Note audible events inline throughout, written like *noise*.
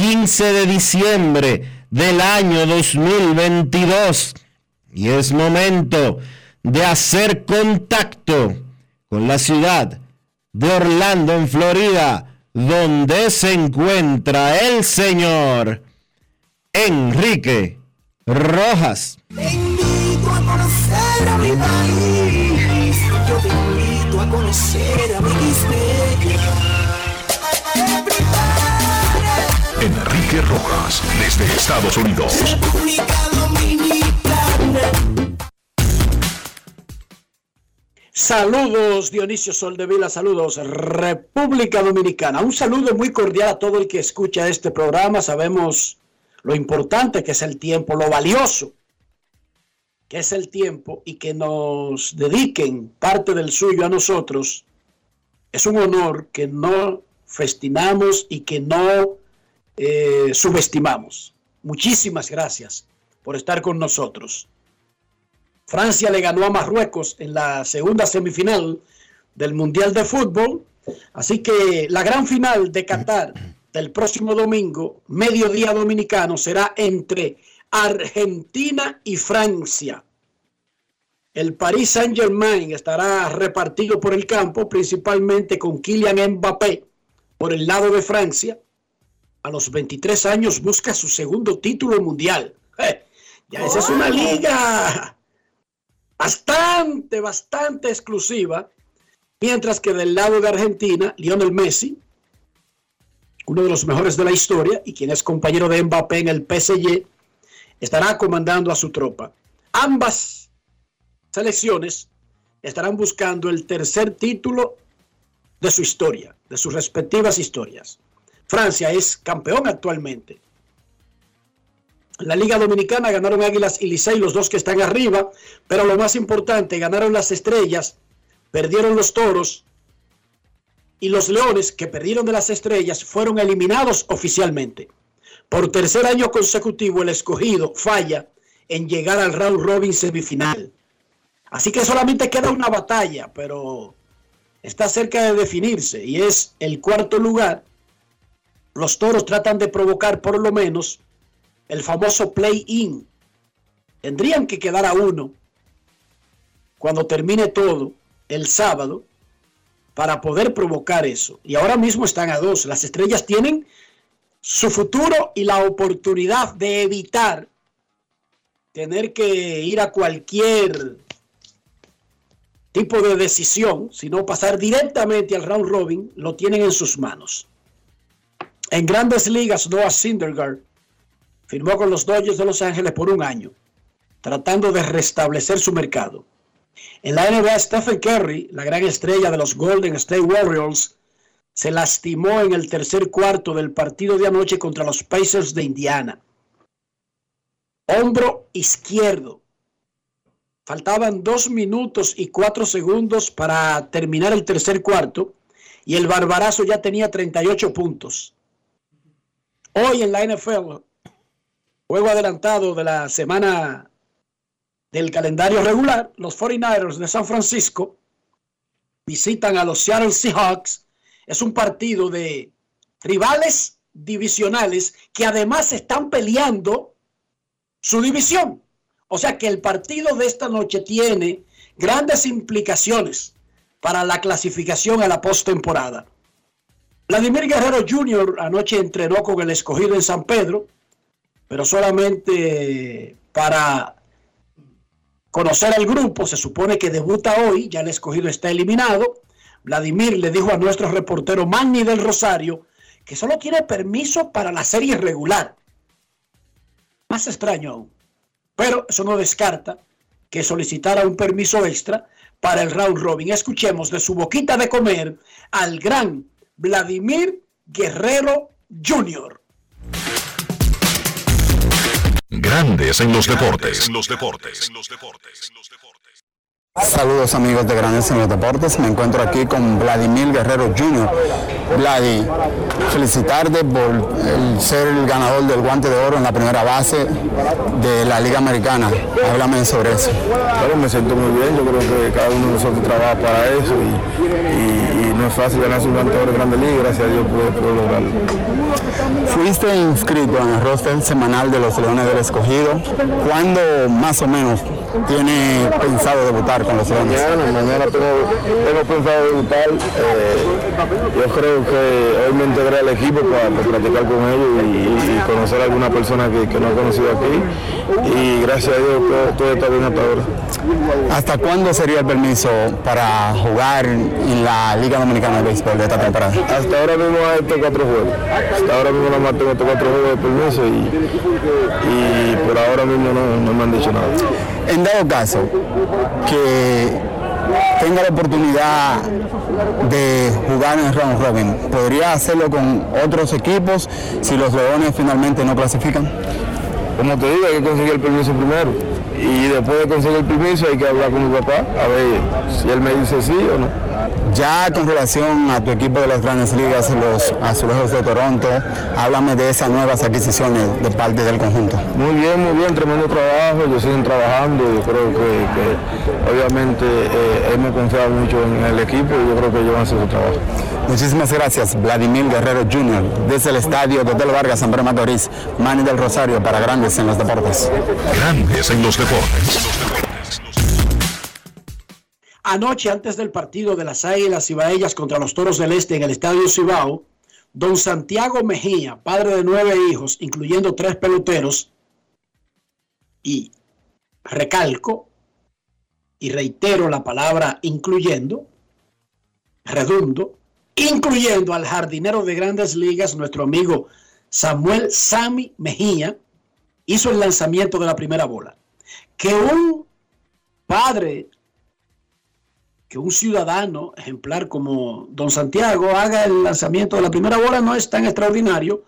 15 de diciembre del año 2022 y es momento de hacer contacto con la ciudad de Orlando, en Florida, donde se encuentra el señor Enrique Rojas. Yo te invito a conocer a mi Enrique Rojas, desde Estados Unidos. República Dominicana. Saludos Dionisio Soldevila, saludos República Dominicana. Un saludo muy cordial a todo el que escucha este programa. Sabemos lo importante que es el tiempo, lo valioso que es el tiempo y que nos dediquen parte del suyo a nosotros. Es un honor que no festinamos y que no eh, subestimamos. Muchísimas gracias por estar con nosotros. Francia le ganó a Marruecos en la segunda semifinal del Mundial de Fútbol. Así que la gran final de Qatar del próximo domingo, mediodía dominicano, será entre Argentina y Francia. El Paris Saint-Germain estará repartido por el campo, principalmente con Kylian Mbappé por el lado de Francia. A los 23 años busca su segundo título mundial. ¡Eh! Ya esa es una liga bastante, bastante exclusiva. Mientras que del lado de Argentina, Lionel Messi, uno de los mejores de la historia y quien es compañero de Mbappé en el PSG, estará comandando a su tropa. Ambas selecciones estarán buscando el tercer título de su historia, de sus respectivas historias. Francia es campeón actualmente. La Liga Dominicana ganaron Águilas y Licey, los dos que están arriba, pero lo más importante, ganaron las Estrellas, perdieron los Toros y los Leones, que perdieron de las Estrellas, fueron eliminados oficialmente. Por tercer año consecutivo, el escogido falla en llegar al round robin semifinal. Así que solamente queda una batalla, pero está cerca de definirse y es el cuarto lugar. Los Toros tratan de provocar por lo menos el famoso play-in. Tendrían que quedar a uno cuando termine todo el sábado para poder provocar eso. Y ahora mismo están a dos. Las estrellas tienen su futuro y la oportunidad de evitar tener que ir a cualquier tipo de decisión, sino pasar directamente al round robin, lo tienen en sus manos. En grandes ligas, Noah Syndergaard firmó con los Dodgers de Los Ángeles por un año, tratando de restablecer su mercado. En la NBA, Stephen Curry, la gran estrella de los Golden State Warriors, se lastimó en el tercer cuarto del partido de anoche contra los Pacers de Indiana. Hombro izquierdo. Faltaban dos minutos y cuatro segundos para terminar el tercer cuarto y el barbarazo ya tenía 38 puntos. Hoy en la NFL, Juego adelantado de la semana del calendario regular, los 49ers de San Francisco visitan a los Seattle Seahawks. Es un partido de rivales divisionales que además están peleando su división. O sea que el partido de esta noche tiene grandes implicaciones para la clasificación a la postemporada. Vladimir Guerrero Jr. anoche entrenó con el escogido en San Pedro pero solamente para conocer al grupo. Se supone que debuta hoy, ya el escogido está eliminado. Vladimir le dijo a nuestro reportero Manny del Rosario que solo tiene permiso para la serie regular. Más extraño aún. Pero eso no descarta que solicitara un permiso extra para el round robin. Escuchemos de su boquita de comer al gran Vladimir Guerrero Jr. Grandes en los deportes. En los deportes. En los deportes. Saludos amigos de Grandes en los Deportes, me encuentro aquí con Vladimir Guerrero Jr. Vladi, felicitarte por el ser el ganador del guante de oro en la primera base de la Liga Americana. Háblame sobre eso. Claro, me siento muy bien, yo creo que cada uno de nosotros trabaja para eso y, y- y no es fácil ganarse un guante de oro en Grande Liga, gracias a Dios pude, pude lograrlo. Fuiste inscrito en el roster semanal de los Leones del Escogido. ¿Cuándo más o menos tiene pensado debutar con los? Mañana, mañana tengo, tengo pensado debutar. eh, yo creo que hoy me integré al equipo para, para practicar con ellos y, y conocer a alguna persona que, que no he conocido aquí. Y gracias a Dios todo, todo está bien hasta ahora. ¿Hasta cuándo sería el permiso para jugar en la Liga Dominicana de Béisbol de esta temporada? Hasta ahora mismo hay estos cuatro juegos. Hasta ahora mismo nada más tengo estos cuatro juegos de permiso y, y por ahora mismo no, no me han dicho nada. En dado caso que tenga la oportunidad de jugar en el round robin, ¿podría hacerlo con otros equipos si los Leones finalmente no clasifican? Como te digo, hay que conseguir el permiso primero. Y después de conseguir el permiso hay que hablar con mi papá a ver si él me dice sí o no. Ya con relación a tu equipo de las grandes ligas, los Azulejos de Toronto, háblame de esas nuevas adquisiciones de parte del conjunto. Muy bien, muy bien, tremendo trabajo, ellos siguen trabajando, yo creo que, que obviamente eh, hemos confiado mucho en el equipo y yo creo que ellos van a hacer su trabajo. Muchísimas gracias, Vladimir Guerrero Jr., desde el estadio de Hotel Vargas, San Pedro Macorís, Manny del Rosario para Grandes en los Deportes. Grandes en los deportes. Anoche, antes del partido de las Águilas Cibaellas contra los Toros del Este en el Estadio Cibao, don Santiago Mejía, padre de nueve hijos, incluyendo tres peloteros, y recalco y reitero la palabra incluyendo, redundo, incluyendo al jardinero de grandes ligas, nuestro amigo Samuel Sami Mejía, hizo el lanzamiento de la primera bola. Que un padre que un ciudadano ejemplar como don Santiago haga el lanzamiento de la primera bola no es tan extraordinario,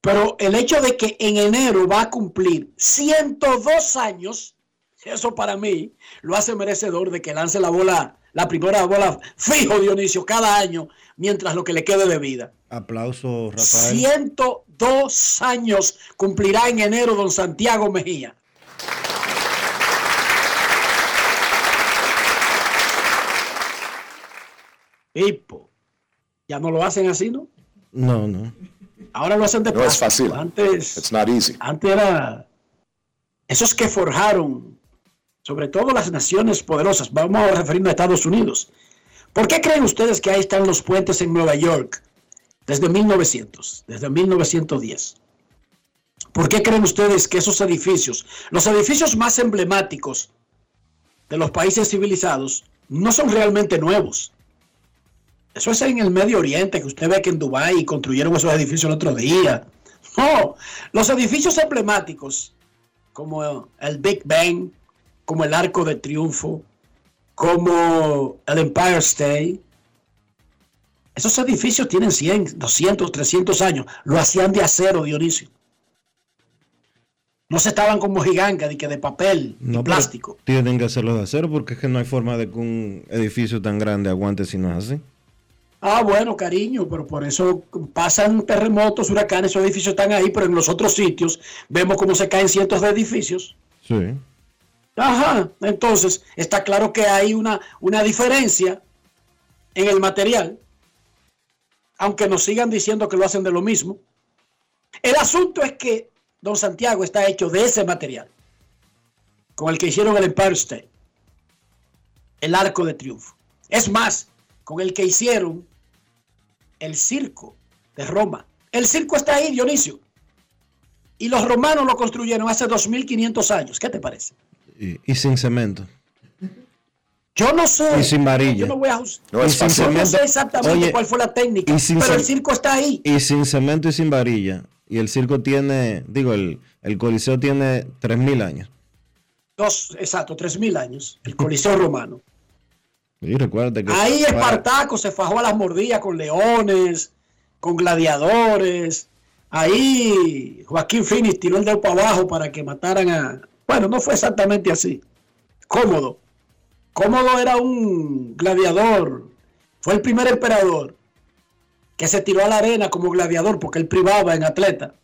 pero el hecho de que en enero va a cumplir 102 años, eso para mí lo hace merecedor de que lance la bola, la primera bola fijo Dionisio cada año, mientras lo que le quede de vida. Aplauso, Rafael. 102 años cumplirá en enero don Santiago Mejía. Pipo, ya no lo hacen así, ¿no? No, no. Ahora lo hacen de No es fácil. Antes, It's not easy. antes era esos que forjaron, sobre todo las naciones poderosas, vamos a referirnos a Estados Unidos. ¿Por qué creen ustedes que ahí están los puentes en Nueva York desde 1900, desde 1910? ¿Por qué creen ustedes que esos edificios, los edificios más emblemáticos de los países civilizados, no son realmente nuevos? Eso es en el Medio Oriente, que usted ve que en Dubái construyeron esos edificios el otro día. *laughs* No, los edificios emblemáticos, como el Big Bang, como el Arco de Triunfo, como el Empire State, esos edificios tienen 100, 200, 300 años. Lo hacían de acero, Dionisio. No se estaban como gigantes, de que de papel, No, plástico. Tienen que hacerlo de acero porque es que no hay forma de que un edificio tan grande aguante si no es así. Ah, bueno, cariño, pero por eso pasan terremotos, huracanes, esos edificios están ahí, pero en los otros sitios vemos cómo se caen cientos de edificios. Sí. Ajá, entonces está claro que hay una, una diferencia en el material, aunque nos sigan diciendo que lo hacen de lo mismo. El asunto es que Don Santiago está hecho de ese material, con el que hicieron el Empire State, el Arco de Triunfo. Es más, con el que hicieron el circo de Roma. El circo está ahí, Dionisio. Y los romanos lo construyeron hace 2500 años. ¿Qué te parece? Y, y sin cemento. Yo no sé. Y sin varilla. Yo no voy a No es Y sin fácil. Yo no sé exactamente Oye, cuál fue la técnica, y sin pero el circo está ahí. Y sin cemento y sin varilla. Y el circo tiene, digo, el, el Coliseo tiene 3.000 años. Dos, exacto, tres mil años. El Coliseo Romano. Y recuerda que... Ahí Espartaco se fajó a las mordidas con leones, con gladiadores. Ahí Joaquín Finis tiró el dedo para abajo para que mataran a. Bueno, no fue exactamente así. Cómodo. Cómodo era un gladiador. Fue el primer emperador que se tiró a la arena como gladiador porque él privaba en atleta.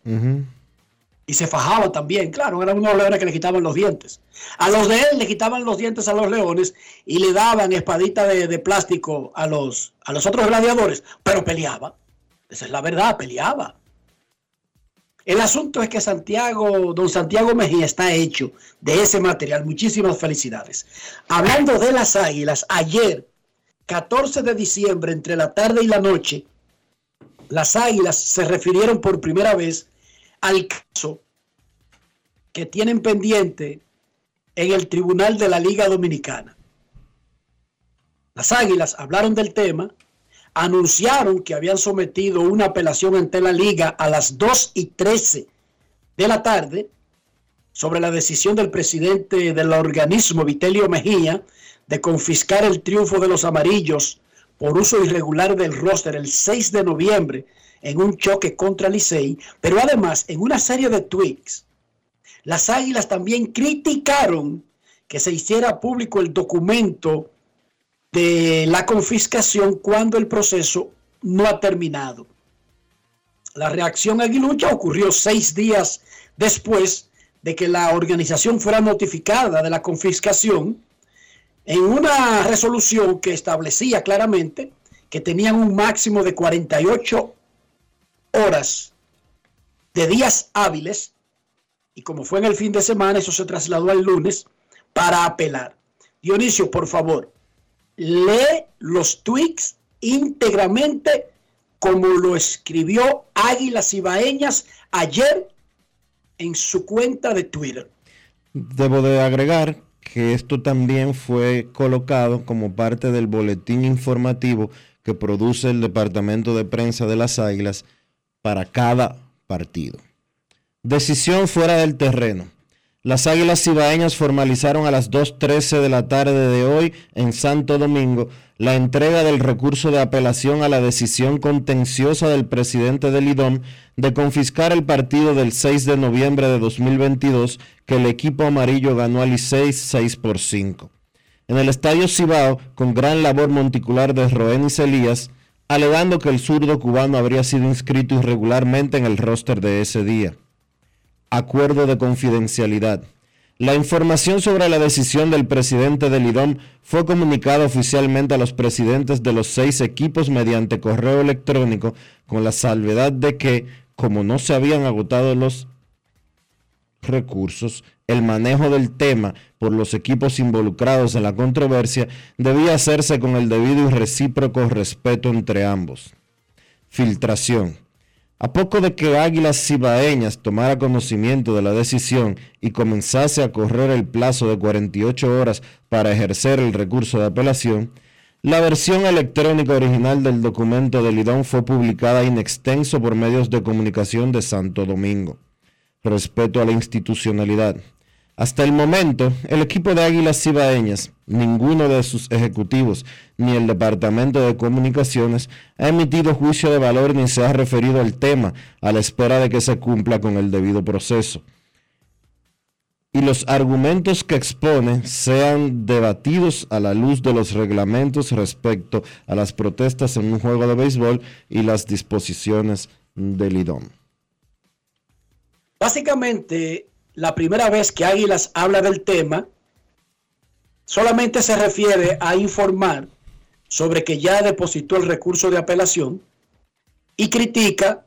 Y se fajaba también. Claro, eran unos leones que le quitaban los dientes. A los de él le quitaban los dientes a los leones y le daban espadita de, de plástico a los, a los otros gladiadores, pero peleaba. Esa es la verdad, peleaba. El asunto es que Santiago, don Santiago Mejía está hecho de ese material. Muchísimas felicidades. Hablando de las águilas, ayer, 14 de diciembre, entre la tarde y la noche, las águilas se refirieron por primera vez al caso que tienen pendiente en el Tribunal de la Liga Dominicana. Las Águilas hablaron del tema, anunciaron que habían sometido una apelación ante la Liga a las 2 y 13 de la tarde sobre la decisión del presidente del organismo, Vitelio Mejía, de confiscar el triunfo de los amarillos por uso irregular del roster el 6 de noviembre en un choque contra Licey, pero además en una serie de tweets las águilas también criticaron que se hiciera público el documento de la confiscación cuando el proceso no ha terminado. La reacción aguilucha ocurrió seis días después de que la organización fuera notificada de la confiscación en una resolución que establecía claramente que tenían un máximo de 48 horas de días hábiles y como fue en el fin de semana, eso se trasladó al lunes para apelar. Dionisio, por favor, lee los tweets íntegramente como lo escribió Águilas Ibaeñas ayer en su cuenta de Twitter. Debo de agregar que esto también fue colocado como parte del boletín informativo que produce el Departamento de Prensa de las Águilas para cada partido. Decisión fuera del terreno. Las Águilas Cibaeñas formalizaron a las 2.13 de la tarde de hoy en Santo Domingo la entrega del recurso de apelación a la decisión contenciosa del presidente del IDOM de confiscar el partido del 6 de noviembre de 2022 que el equipo amarillo ganó al Licey 6 por 5. En el estadio Cibao, con gran labor monticular de Roenis Elías, alegando que el zurdo cubano habría sido inscrito irregularmente en el roster de ese día acuerdo de confidencialidad. La información sobre la decisión del presidente del IDOM fue comunicada oficialmente a los presidentes de los seis equipos mediante correo electrónico con la salvedad de que, como no se habían agotado los recursos, el manejo del tema por los equipos involucrados en la controversia debía hacerse con el debido y recíproco respeto entre ambos. Filtración. A poco de que Águilas Cibaeñas tomara conocimiento de la decisión y comenzase a correr el plazo de 48 horas para ejercer el recurso de apelación, la versión electrónica original del documento del IDON fue publicada in extenso por medios de comunicación de Santo Domingo. Respeto a la institucionalidad. Hasta el momento, el equipo de Águilas Cibaeñas, ninguno de sus ejecutivos ni el Departamento de Comunicaciones ha emitido juicio de valor ni se ha referido al tema a la espera de que se cumpla con el debido proceso. Y los argumentos que expone sean debatidos a la luz de los reglamentos respecto a las protestas en un juego de béisbol y las disposiciones del IDOM. Básicamente, la primera vez que Águilas habla del tema, solamente se refiere a informar sobre que ya depositó el recurso de apelación y critica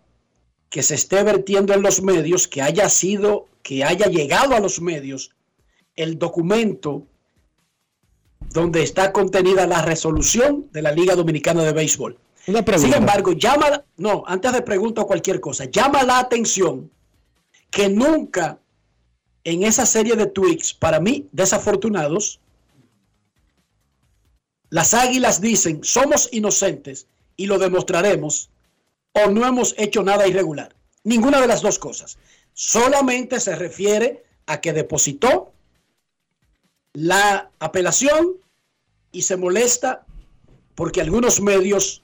que se esté vertiendo en los medios, que haya sido, que haya llegado a los medios el documento donde está contenida la resolución de la Liga Dominicana de Béisbol. Sin embargo, llama, no, antes de preguntar cualquier cosa, llama la atención que nunca en esa serie de tweets, para mí, desafortunados, las águilas dicen, somos inocentes y lo demostraremos, o no hemos hecho nada irregular. Ninguna de las dos cosas. Solamente se refiere a que depositó la apelación y se molesta porque algunos medios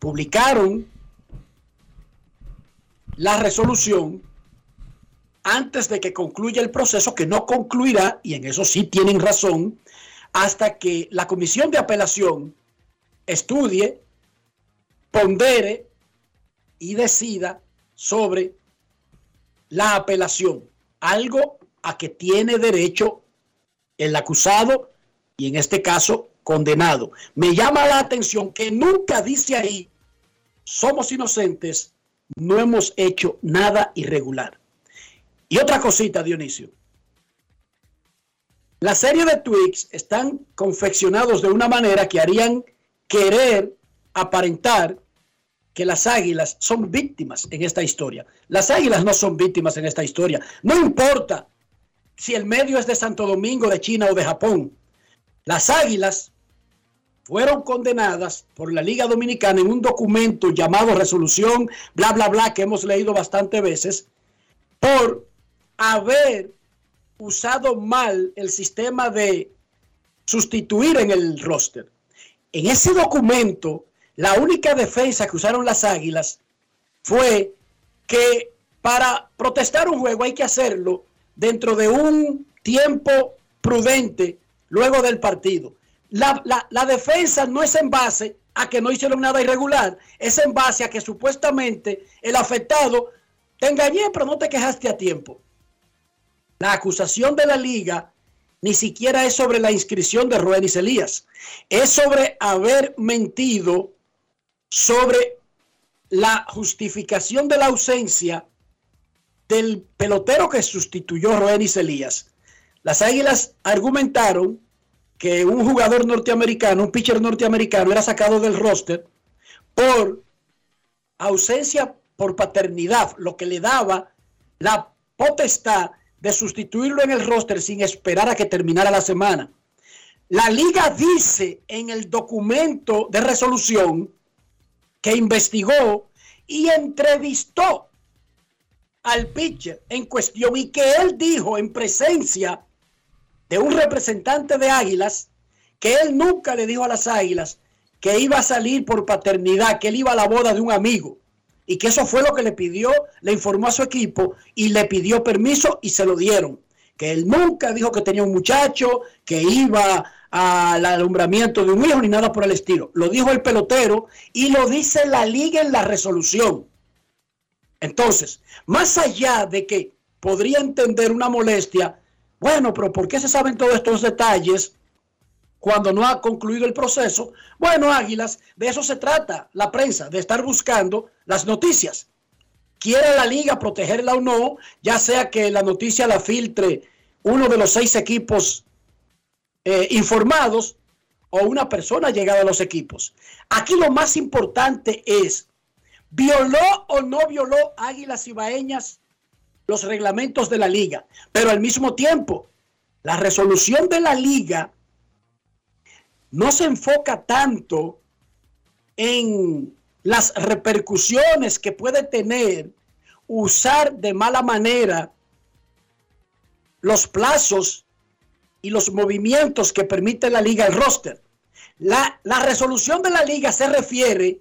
publicaron la resolución antes de que concluya el proceso, que no concluirá, y en eso sí tienen razón, hasta que la comisión de apelación estudie, pondere y decida sobre la apelación, algo a que tiene derecho el acusado y en este caso condenado. Me llama la atención que nunca dice ahí, somos inocentes, no hemos hecho nada irregular. Y otra cosita, Dionisio. La serie de tweets están confeccionados de una manera que harían querer aparentar que las águilas son víctimas en esta historia. Las águilas no son víctimas en esta historia. No importa si el medio es de Santo Domingo, de China o de Japón. Las águilas fueron condenadas por la Liga Dominicana en un documento llamado resolución, bla, bla, bla, que hemos leído bastante veces, por haber usado mal el sistema de sustituir en el roster. En ese documento, la única defensa que usaron las Águilas fue que para protestar un juego hay que hacerlo dentro de un tiempo prudente luego del partido. La, la, defensa no es en base a que no hicieron nada irregular, es en base a que supuestamente el afectado te engañé, pero no te quejaste a tiempo. La acusación de la liga ni siquiera es sobre la inscripción de y Elías, es sobre haber mentido sobre la justificación de la ausencia del pelotero que sustituyó a y Elías. Las Águilas argumentaron que un jugador norteamericano, un pitcher norteamericano, era sacado del roster por ausencia por paternidad, lo que le daba la potestad de sustituirlo en el roster sin esperar a que terminara la semana. La liga dice en el documento de resolución que investigó y entrevistó al pitcher en cuestión y que él dijo en presencia de un representante de Águilas que él nunca le dijo a las Águilas que iba a salir por paternidad, que él iba a la boda de un amigo y que eso fue lo que le pidió, le informó a su equipo y le pidió permiso y se lo dieron. Que él nunca dijo que tenía un muchacho, que iba al alumbramiento de un hijo ni nada por el estilo. Lo dijo el pelotero y lo dice la liga en la resolución. Entonces, más allá de que podría entender una molestia, bueno, pero ¿por qué se saben todos estos detalles? Cuando no ha concluido el proceso. Bueno, Águilas, de eso se trata la prensa, de estar buscando las noticias. Quiere la liga protegerla o no, ya sea que la noticia la filtre uno de los seis equipos eh, informados o una persona llegada a los equipos. Aquí lo más importante es, ¿violó o no violó Águilas Ibaeñas los reglamentos de la liga? Pero al mismo tiempo, la resolución de la liga no se enfoca tanto en las repercusiones que puede tener usar de mala manera los plazos y los movimientos que permite la liga el roster. La, la, resolución de la liga se refiere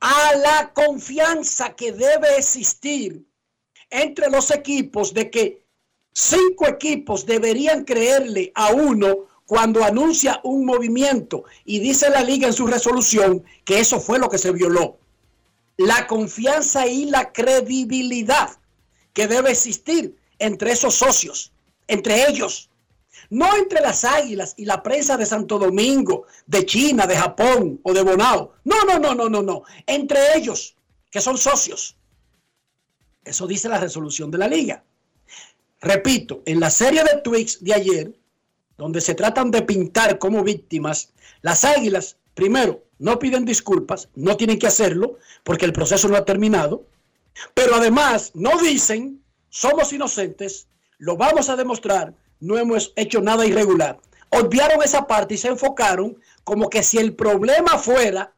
a la confianza que debe existir entre los equipos de que cinco equipos deberían creerle a uno cuando anuncia un movimiento y dice la liga en su resolución que eso fue lo que se violó. La confianza y la credibilidad que debe existir entre esos socios, entre ellos, no entre las águilas y la prensa de Santo Domingo, de China, de Japón o de Bonao. No, no, no, no, no, no. Entre ellos, que son socios. Eso dice la resolución de la liga. Repito, en la serie de tweets de ayer, donde se tratan de pintar como víctimas, las águilas, primero, no piden disculpas, no tienen que hacerlo porque el proceso no ha terminado, pero además no dicen, somos inocentes, lo vamos a demostrar, no hemos hecho nada irregular. Obviaron esa parte y se enfocaron como que si el problema fuera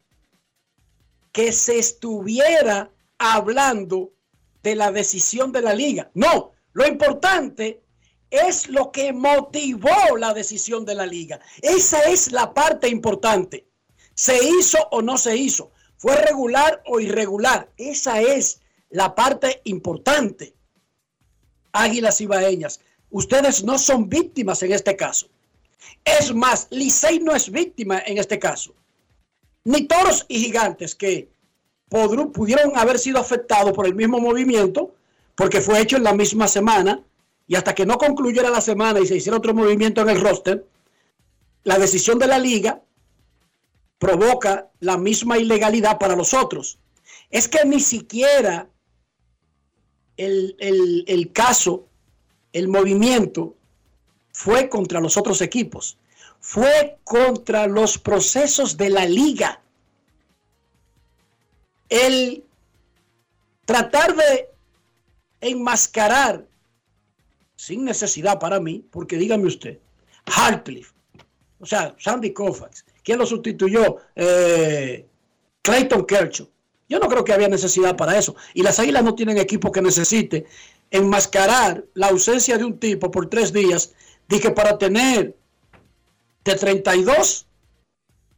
que se estuviera hablando de la decisión de la liga. No, lo importante es lo que motivó la decisión de la liga. Esa es la parte importante. ¿Se hizo o no se hizo? ¿Fue regular o irregular? Esa es la parte importante. Águilas Ibaeñas, ustedes no son víctimas en este caso. Es más, Licey no es víctima en este caso. Ni toros y gigantes que pudieron haber sido afectados por el mismo movimiento, porque fue hecho en la misma semana, y hasta que no concluyera la semana y se hiciera otro movimiento en el roster, la decisión de la liga provoca la misma ilegalidad para los otros. Es que ni siquiera el, el caso, el movimiento, fue contra los otros equipos, fue contra los procesos de la liga. El tratar de enmascarar, sin necesidad para mí, porque dígame usted, Hartcliffe, o sea, Sandy Koufax, ¿quién lo sustituyó? Eh, Clayton Kershaw. Yo no creo que había necesidad para eso. Y las águilas no tienen equipo que necesite enmascarar la ausencia de un tipo por tres días Dije para tener de 32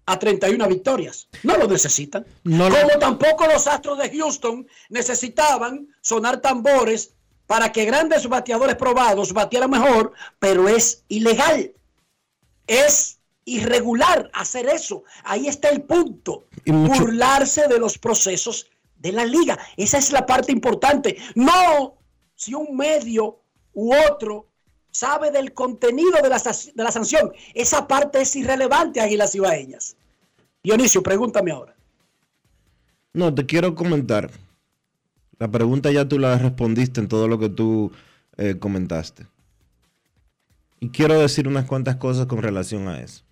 a 31 victorias. No lo necesitan. Como tampoco los Astros de Houston necesitaban sonar tambores para que grandes bateadores probados batieran mejor, pero es ilegal. Es irregular hacer eso. Ahí está el punto. Burlarse de los procesos de la liga. Esa es la parte importante. No si un medio u otro sabe del contenido de la, de la sanción. Esa parte es irrelevante, Águilas Ibaeñas. Dionisio, pregúntame ahora. No, te quiero comentar. La pregunta ya tú la respondiste en todo lo que tú eh, comentaste. Y quiero decir unas cuantas cosas con relación a eso.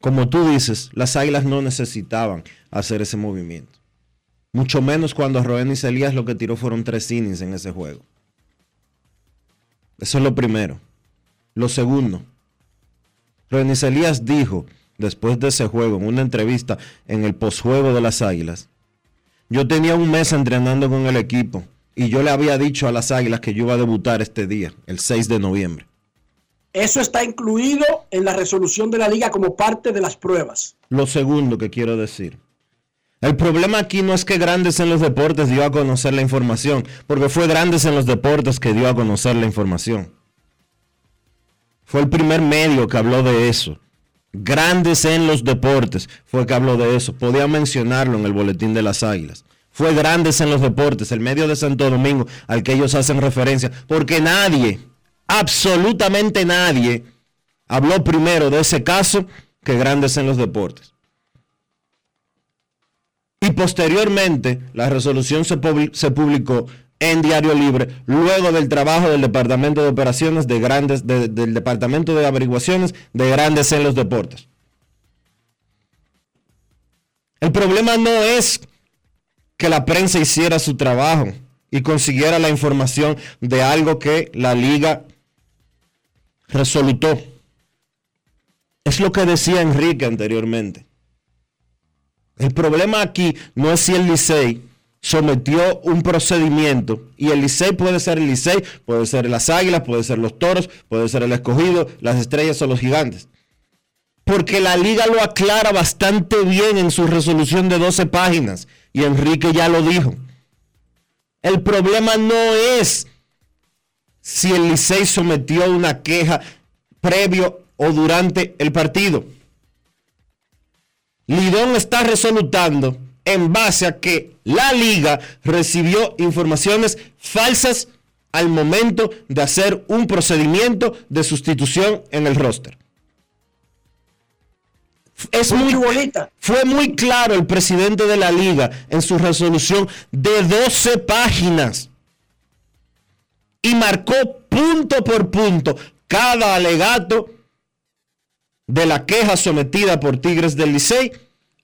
Como tú dices, las águilas no necesitaban hacer ese movimiento. Mucho menos cuando Roen y Celías lo que tiró fueron tres innings en ese juego. Eso es lo primero. Lo segundo, René Elías dijo después de ese juego, en una entrevista en el posjuego de las Águilas, yo tenía un mes entrenando con el equipo y yo le había dicho a las Águilas que yo iba a debutar este día, el 6 de noviembre. Eso está incluido en la resolución de la liga como parte de las pruebas. Lo segundo que quiero decir, el problema aquí no es que Grandes en los Deportes dio a conocer la información, porque fue Grandes en los Deportes que dio a conocer la información. Fue el primer medio que habló de eso. Grandes en los Deportes fue que habló de eso. Podía mencionarlo en el boletín de las Águilas. Fue Grandes en los Deportes, el medio de Santo Domingo al que ellos hacen referencia, porque nadie, absolutamente nadie, habló primero de ese caso que Grandes en los Deportes. Y posteriormente la resolución se, publicó en Diario Libre, luego del trabajo del Departamento de Operaciones de Grandes, del Departamento de Averiguaciones de Grandes en los Deportes. El problema no es que la prensa hiciera su trabajo y consiguiera la información de algo que la liga resolutó. Es lo que decía Enrique anteriormente. El problema aquí no es si el Licey sometió un procedimiento y el Licey puede ser el Licey, puede ser las Águilas, puede ser los Toros, puede ser el Escogido, las Estrellas o los Gigantes. Porque la liga lo aclara bastante bien en su resolución de 12 páginas y Enrique ya lo dijo. El problema no es si el Licey sometió una queja previo o durante el partido. Lidón está resolutando en base a que la liga recibió informaciones falsas al momento de hacer un procedimiento de sustitución en el roster. Es muy, bonita. Fue muy claro el presidente de la liga en su resolución de 12 páginas y marcó punto por punto cada alegato de la queja sometida por Tigres del Licey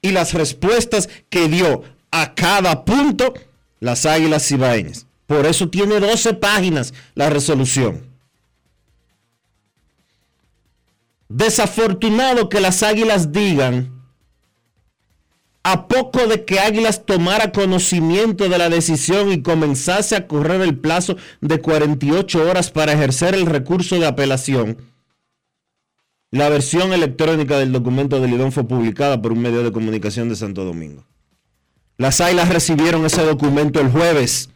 y las respuestas que dio a cada punto las Águilas Cibaeñas. Por eso tiene 12 páginas la resolución. Desafortunado que las águilas digan, a poco de que Águilas tomara conocimiento de la decisión y comenzase a correr el plazo de 48 horas para ejercer el recurso de apelación, la versión electrónica del documento de Lidón fue publicada por un medio de comunicación de Santo Domingo. Las Águilas recibieron ese documento el jueves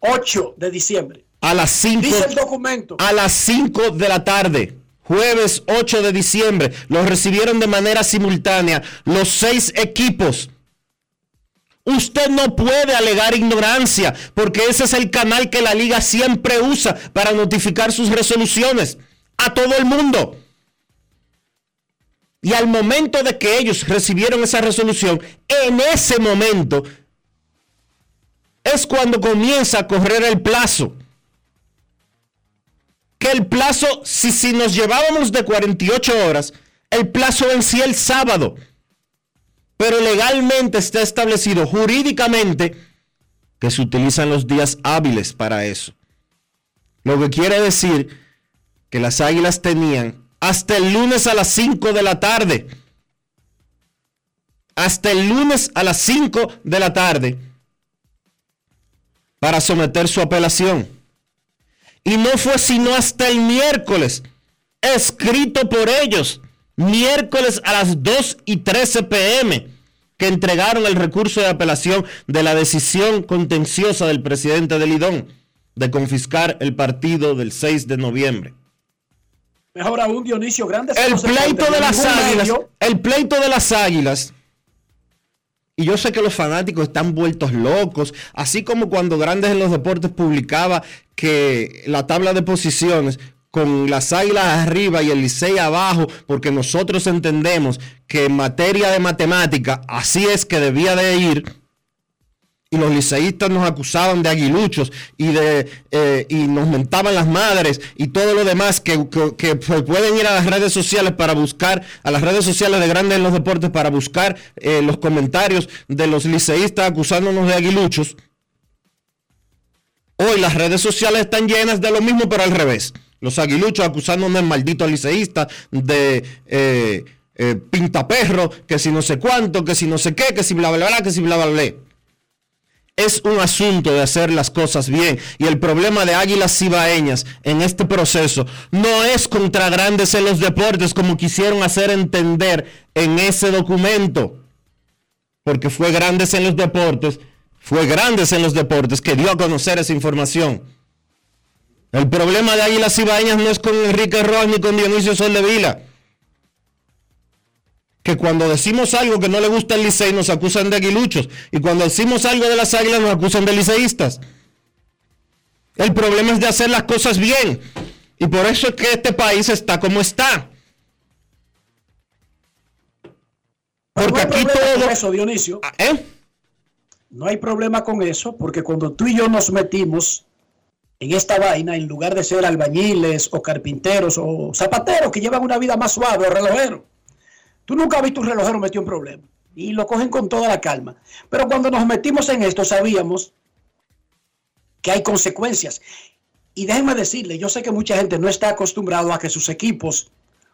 8 de diciembre. a las 5 Dice el documento. a las 5 de la tarde, jueves 8 de diciembre. Los recibieron de manera simultánea los seis equipos. Usted no puede alegar ignorancia, porque ese es el canal que la liga siempre usa para notificar sus resoluciones a todo el mundo. Y al momento de que ellos recibieron esa resolución, en ese momento es cuando comienza a correr el plazo que el plazo, si, si nos llevábamos de 48 horas, el plazo vencía el sábado. Pero legalmente está establecido jurídicamente que se utilizan los días hábiles para eso. Lo que quiere decir que las águilas tenían hasta el lunes a las 5 de la tarde. Hasta el lunes a las 5 de la tarde para someter su apelación. Y no fue sino hasta el miércoles, escrito por ellos, miércoles a las 2 y 13 pm, que entregaron el recurso de apelación de la decisión contenciosa del presidente de Lidón de confiscar el partido del 6 de noviembre. Mejor aún, Dionisio, grandes. El pleito de las águilas, medio- el pleito de las águilas. Y yo sé que los fanáticos están vueltos locos, así como cuando Grandes en los Deportes publicaba que la tabla de posiciones con las águilas arriba y el Licey abajo, porque nosotros entendemos que en materia de matemática así es que debía de ir los liceístas nos acusaban de aguiluchos y de eh, y nos mentaban las madres y todo lo demás que, que- que pu- pueden ir a las redes sociales para buscar a las redes sociales de grandes en los deportes para buscar eh, los comentarios de los liceístas acusándonos de aguiluchos. Hoy las redes sociales están llenas de lo mismo pero al revés. Los aguiluchos acusándonos de malditos liceístas de eh, eh, pintaperro que si no sé cuánto que si no sé qué que si bla bla bla que si bla bla bla es un asunto de hacer las cosas bien. Y el problema de Águilas Cibaeñas en este proceso no es contra grandes en los deportes como quisieron hacer entender en ese documento. Porque fue grandes en los deportes, fue grandes en los deportes que dio a conocer esa información. El problema de Águilas Cibaeñas no es con Enrique Rojas ni con Dionisio Soldevila. Que cuando decimos algo que no le gusta al Licey nos acusan de aguiluchos. Y cuando decimos algo de las águilas nos acusan de liceístas. El problema es de hacer las cosas bien. Y por eso es que este país está como está. Porque no hay aquí problema todo... con eso, Dionisio. ¿Eh? No hay problema con eso, porque cuando tú y yo nos metimos en esta vaina, en lugar de ser albañiles o carpinteros o zapateros que llevan una vida más suave o relojeros, tú nunca has visto un relojero metido en problema y lo cogen con toda la calma. Pero cuando nos metimos en esto, sabíamos que hay consecuencias. Y déjenme decirle, yo sé que mucha gente no está acostumbrado a que sus equipos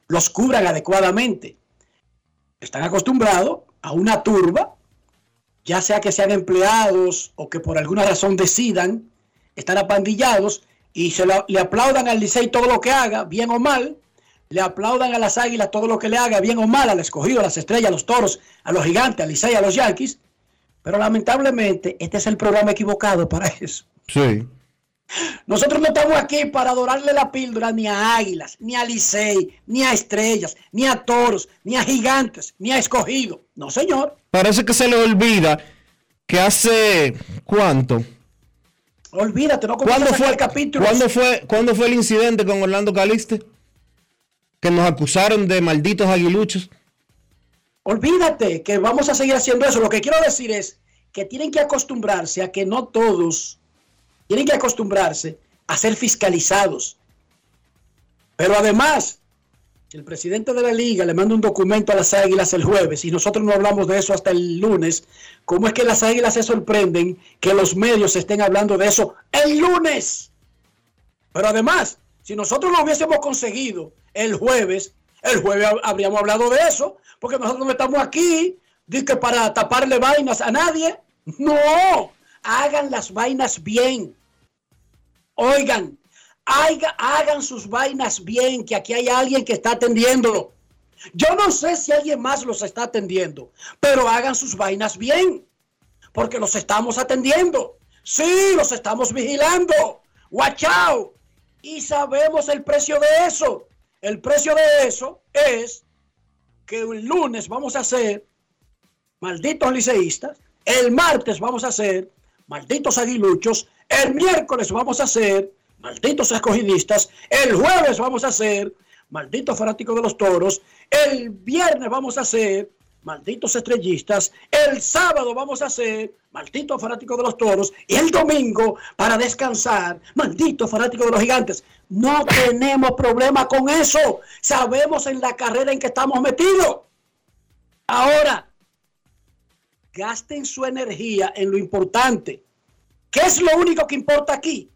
los cubran adecuadamente. Están acostumbrados a una turba ya sea que sean empleados o que por alguna razón decidan estar apandillados y se lo- le aplaudan al Licey todo lo que haga, bien o mal, le aplaudan a las águilas todo lo que le haga, bien o mal, al escogido, a las estrellas, a los toros, a los gigantes, al Licey, a los Yankees, pero lamentablemente este es el programa equivocado para eso. Sí. Nosotros no estamos aquí para adorarle la píldora ni a águilas, ni a Licey, ni a estrellas, ni a toros, ni a gigantes, ni a escogido. No, señor. Parece que se le olvida que hace... ¿Cuánto? Olvídate, no ¿Cuándo a fue, sacar capítulos. ¿cuándo, fue, ¿Cuándo fue el incidente con Orlando Caliste? Que nos acusaron de malditos aguiluchos. Olvídate que vamos a seguir haciendo eso. Lo que quiero decir es que tienen que acostumbrarse a que no todos tienen que acostumbrarse a ser fiscalizados. Pero además, el presidente de la liga le manda un documento a las águilas el jueves y nosotros no hablamos de eso hasta el lunes, ¿cómo es que las águilas se sorprenden que los medios estén hablando de eso el lunes? Pero además, Si nosotros lo hubiésemos conseguido el jueves, el jueves hab- habríamos hablado de eso, porque nosotros no estamos aquí que para taparle vainas a nadie. No, hagan las vainas bien. Oigan, haga- hagan sus vainas bien, que aquí hay alguien que está atendiéndolo. Yo no sé si alguien más los está atendiendo, pero hagan sus vainas bien, porque los estamos atendiendo. Sí, los estamos vigilando. Watch out. Y sabemos el precio de eso. El precio de eso es que el lunes vamos a hacer malditos liceístas, el martes vamos a hacer malditos aguiluchos, el miércoles vamos a hacer malditos escogidistas, el jueves vamos a hacer malditos fanáticos de los toros, el viernes vamos a hacer malditos estrellistas, el sábado vamos a hacer malditos fanáticos de los toros y el domingo para descansar, malditos fanáticos de los gigantes. No *laughs* tenemos problema con eso, sabemos en la carrera en que estamos metidos. Ahora, gasten su energía en lo importante. ¿Qué es lo único que importa aquí?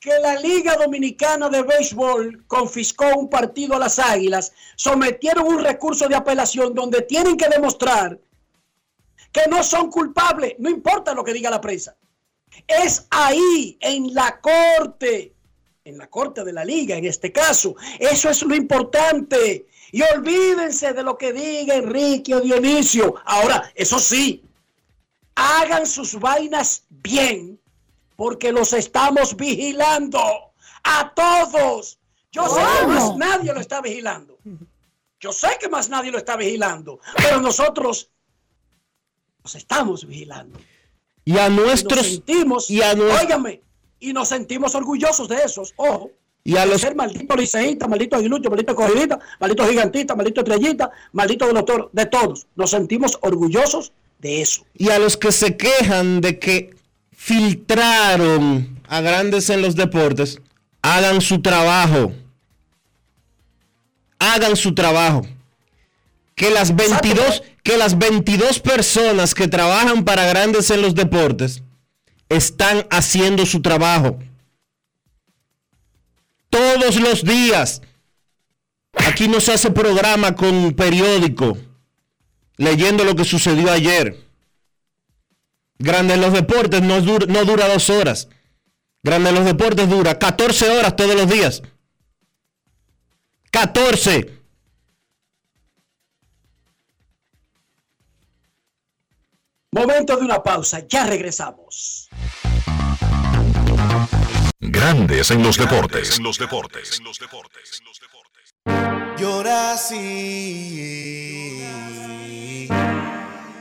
Que la Liga Dominicana de Béisbol confiscó un partido a las Águilas, sometieron un recurso de apelación donde tienen que demostrar que no son culpables, no importa lo que diga la prensa. Es ahí, en la corte, en la corte de la liga, en este caso. Eso es lo importante. Y olvídense de lo que diga Enrique o Dionisio. Ahora, eso sí, hagan sus vainas bien, porque los estamos vigilando a todos. Yo sé que más nadie lo está vigilando. Yo sé que más nadie lo está vigilando, pero nosotros nos estamos vigilando. Y a nuestros sentimos, y a nues- óigame, y nos sentimos orgullosos de esos, ojo. y a los ser maldito liceísta, maldito aguilucho, maldito cogidita, maldito gigantista, maldito estrellita, maldito de los toros, de todos. Nos sentimos orgullosos de eso. y a los que se quejan de que filtraron a grandes en los deportes, hagan su trabajo. Hagan su trabajo. Que las 22, que las 22 personas que trabajan para grandes en los deportes están haciendo su trabajo. Todos los días. Aquí no se hace programa con periódico leyendo lo que sucedió ayer. Grande en los deportes no, dur- no dura dos horas. Grande en los deportes dura 14 horas todos los días. 14. Momento de una pausa, ya regresamos. Grandes en los deportes. En los deportes. En los deportes. Yo nací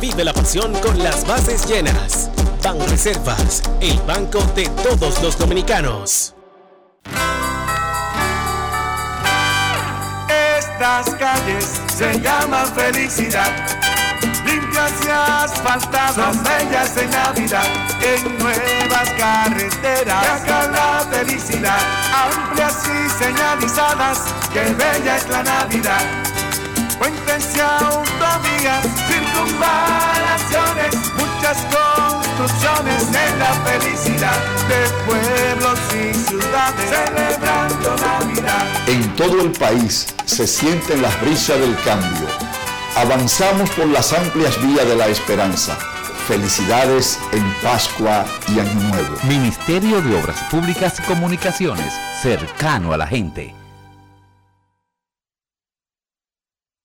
vive la pasión con las bases llenas. Ban Reservas, el banco de todos los dominicanos. Estas calles se llaman felicidad. Limpias y asfaltadas, bellas en Navidad. En nuevas carreteras, acá la felicidad. Amplias y señalizadas, que bella es la Navidad. Puentes y autovías, circunvalaciones, muchas construcciones en la felicidad de pueblos y ciudades celebrando Navidad. En todo el país se sienten las brisas del cambio. Avanzamos por las amplias vías de la esperanza. Felicidades en Pascua y Año Nuevo. Ministerio de Obras Públicas y Comunicaciones, cercano a la gente.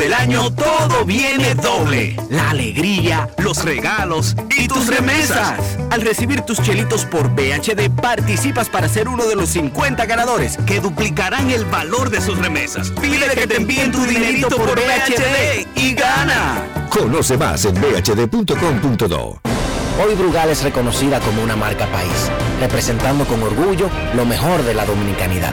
del año todo viene doble. La alegría, los regalos y tus remesas. Al recibir tus chelitos por BHD participas para ser uno de los 50 ganadores que duplicarán el valor de sus remesas. Pide que te envíen tu dinerito por BHD y gana. Conoce más en bhd.com.do. Hoy Brugal es reconocida como una marca país, representando con orgullo lo mejor de la dominicanidad.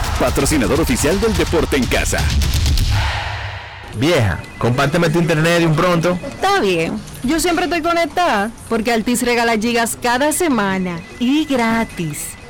patrocinador oficial del deporte en casa. Vieja, compárteme tu internet de un pronto. Está bien. Yo siempre estoy conectada porque Altis regala gigas cada semana y gratis.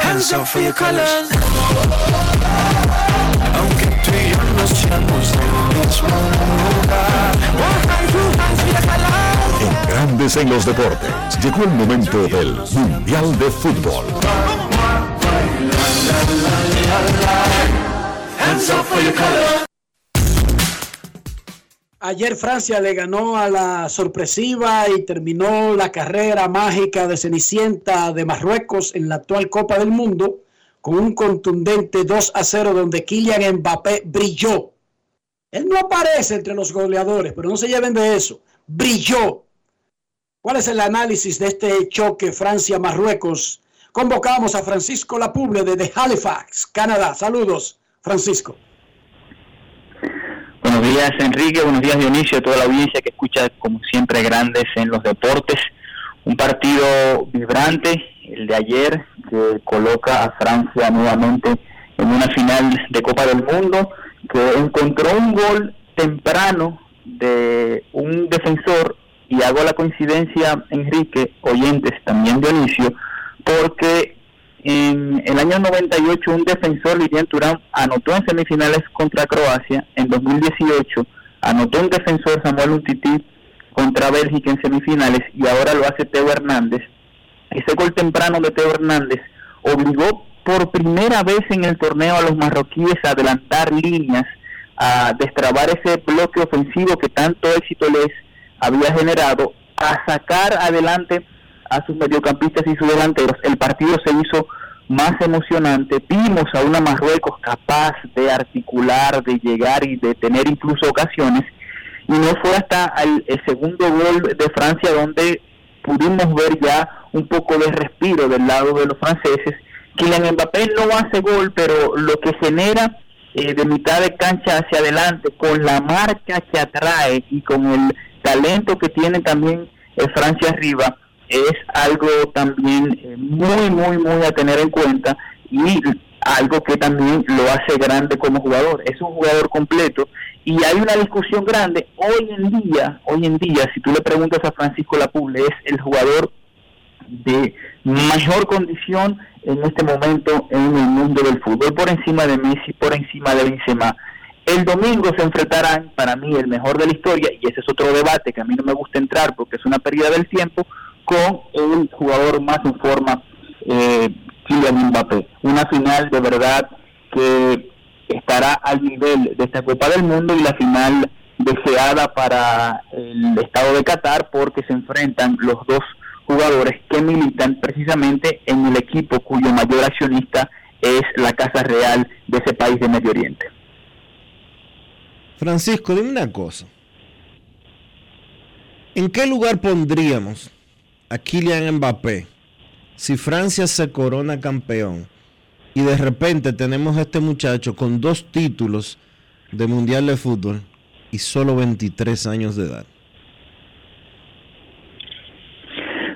Hands up for your colors. Aunque tú y yo nos seamos del mismo lugar. En Grandes en los deportes. Llegó el momento del Mundial de Fútbol. Hands up for your colors. Ayer Francia le ganó a la sorpresiva y terminó la carrera mágica de Cenicienta de Marruecos en la actual Copa del Mundo con un contundente 2 a 0 donde Kylian Mbappé brilló. Él no aparece entre los goleadores, pero no se lleven de eso. Brilló. ¿Cuál es el análisis de este choque Francia-Marruecos? Convocamos a Francisco Lapuble desde Halifax, Canadá. Saludos, Francisco. Buenos días, Enrique. Buenos días, Dionisio, toda la audiencia que escucha, como siempre, grandes en los deportes. Un partido vibrante, el de ayer, que coloca a Francia nuevamente en una final de Copa del Mundo, que encontró un gol temprano de un defensor, y hago la coincidencia, Enrique, oyentes, también Dionisio, porque en el año 98 un defensor, Lilian Turán, anotó en semifinales contra Croacia. En 2018 anotó un defensor, Samuel Untiti, contra Bélgica en semifinales y ahora lo hace Teo Hernández. Ese gol temprano de Teo Hernández obligó por primera vez en el torneo a los marroquíes a adelantar líneas, a destrabar ese bloque ofensivo que tanto éxito les había generado, a sacar adelante a sus mediocampistas y sus delanteros. El partido se hizo más emocionante. Vimos a una Marruecos capaz de articular, de llegar y de tener incluso ocasiones. Y no fue hasta el, segundo gol de Francia donde pudimos ver ya un poco de respiro del lado de los franceses. Kylian Mbappé no hace gol, pero lo que genera eh, de mitad de cancha hacia adelante, con la marca que atrae y con el talento que tiene también eh, Francia arriba, es algo también eh, muy, muy, muy a tener en cuenta y algo que también lo hace grande como jugador. Es un jugador completo y hay una discusión grande. Hoy en día, hoy en día, si tú le preguntas a Francisco Lapuble, es el jugador de mejor condición en este momento en el mundo del fútbol, por encima de Messi, por encima de Benzema. El domingo se enfrentarán, para mí, el mejor de la historia, y ese es otro debate que a mí no me gusta entrar porque es una pérdida del tiempo, con el jugador más en forma, eh, Kylian Mbappé. Una final de verdad que estará al nivel de esta Copa del Mundo y la final deseada para el estado de Qatar porque se enfrentan los dos jugadores que militan precisamente en el equipo cuyo mayor accionista es la Casa Real de ese país de Medio Oriente. Francisco, dime una cosa. ¿En qué lugar pondríamos a Kylian Mbappé si Francia se corona campeón y de repente tenemos a este muchacho con dos títulos de Mundial de Fútbol y solo 23 años de edad?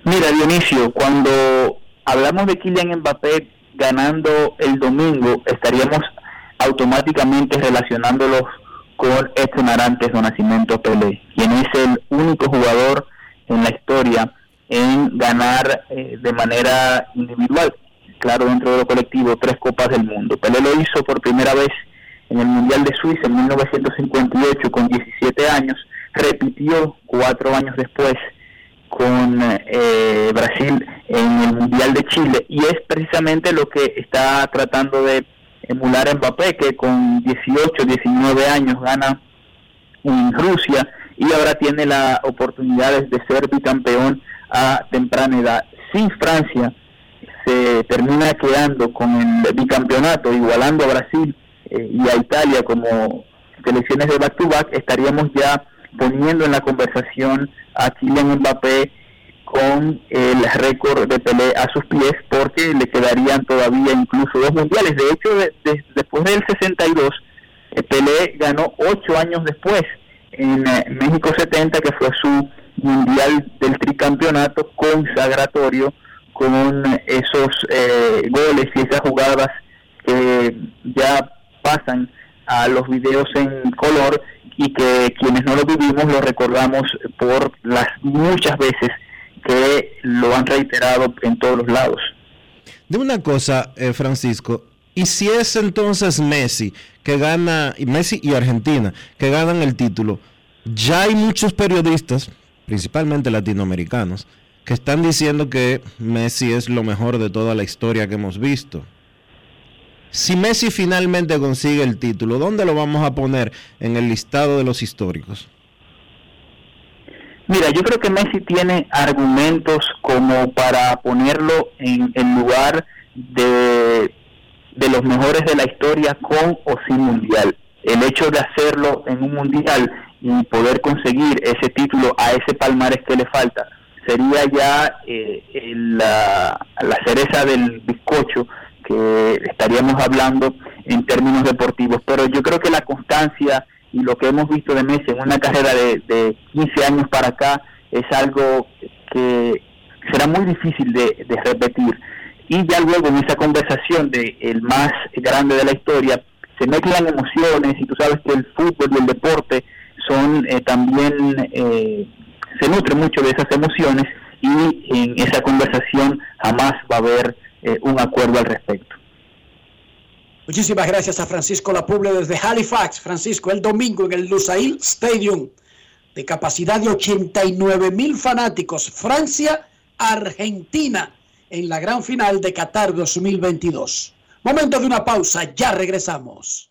Mira, Dionisio, cuando hablamos de Kylian Mbappé ganando el domingo, estaríamos automáticamente relacionándolos con este Narantes o Nacimiento Pelé, quien es el único jugador en la historia en ganar eh, de manera individual, claro, dentro de lo colectivo, tres Copas del Mundo. Pelé lo hizo por primera vez en el Mundial de Suiza en 1958 con 17 años, repitió cuatro años después con eh, Brasil en el Mundial de Chile. Y es precisamente lo que está tratando de emular Mbappé que con 18, 19 años gana en Rusia y ahora tiene la oportunidad de ser bicampeón a temprana edad. Sin Francia se termina quedando con el bicampeonato, igualando a Brasil eh, y a Italia como selecciones de back-to-back, estaríamos ya poniendo en la conversación a Kylian Mbappé con el récord de Pelé a sus pies porque le quedarían todavía incluso dos mundiales. De hecho, después del 62, eh, Pelé ganó ocho años después en eh, México 70, que fue su mundial del tricampeonato consagratorio con esos eh, goles y esas jugadas que ya pasan a los videos en color y que quienes no lo vivimos lo recordamos por las muchas veces que lo han reiterado en todos los lados. De una cosa, eh, Francisco, ¿y si es entonces Messi que gana, Messi y Argentina, que ganan el título? Ya hay muchos periodistas, principalmente latinoamericanos, que están diciendo que Messi es lo mejor de toda la historia que hemos visto. Si Messi finalmente consigue el título, ¿dónde lo vamos a poner en el listado de los históricos? Mira, yo creo que Messi tiene argumentos como para ponerlo en el lugar de, de los mejores de la historia con o sin mundial. El hecho de hacerlo en un mundial y poder conseguir ese título a ese palmarés que le falta sería ya eh, la, la cereza del bizcocho que estaríamos hablando en términos deportivos, pero yo creo que la constancia y lo que hemos visto de Messi en una carrera de, de 15 años para acá es algo que será muy difícil de, repetir. Y ya luego en esa conversación de el más grande de la historia, se mezclan emociones y tú sabes que el fútbol y el deporte son eh, también, eh, se nutre mucho de esas emociones y en esa conversación jamás va a haber eh, un acuerdo al respecto. Muchísimas gracias a Francisco Lapuble desde Halifax. Francisco, el domingo en el Lusail Stadium, de capacidad de 89 mil fanáticos, Francia, Argentina, en la gran final de Qatar 2022. Momento de una pausa, ya regresamos.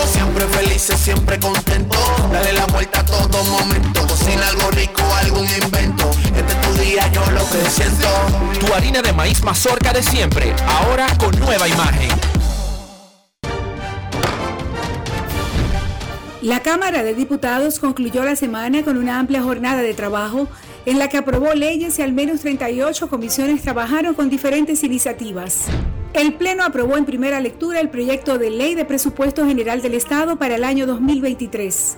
siempre felices, siempre contento. Dale la vuelta a todo momento. Cocina algo rico, algún invento. Este es tu día, yo lo que siento. Tu harina de maíz mazorca de siempre, ahora con nueva imagen. La Cámara de Diputados concluyó la semana con una amplia jornada de trabajo en la que aprobó leyes y al menos 38 comisiones trabajaron con diferentes iniciativas. El Pleno aprobó en primera lectura el proyecto de ley de presupuesto general del Estado para el año 2023.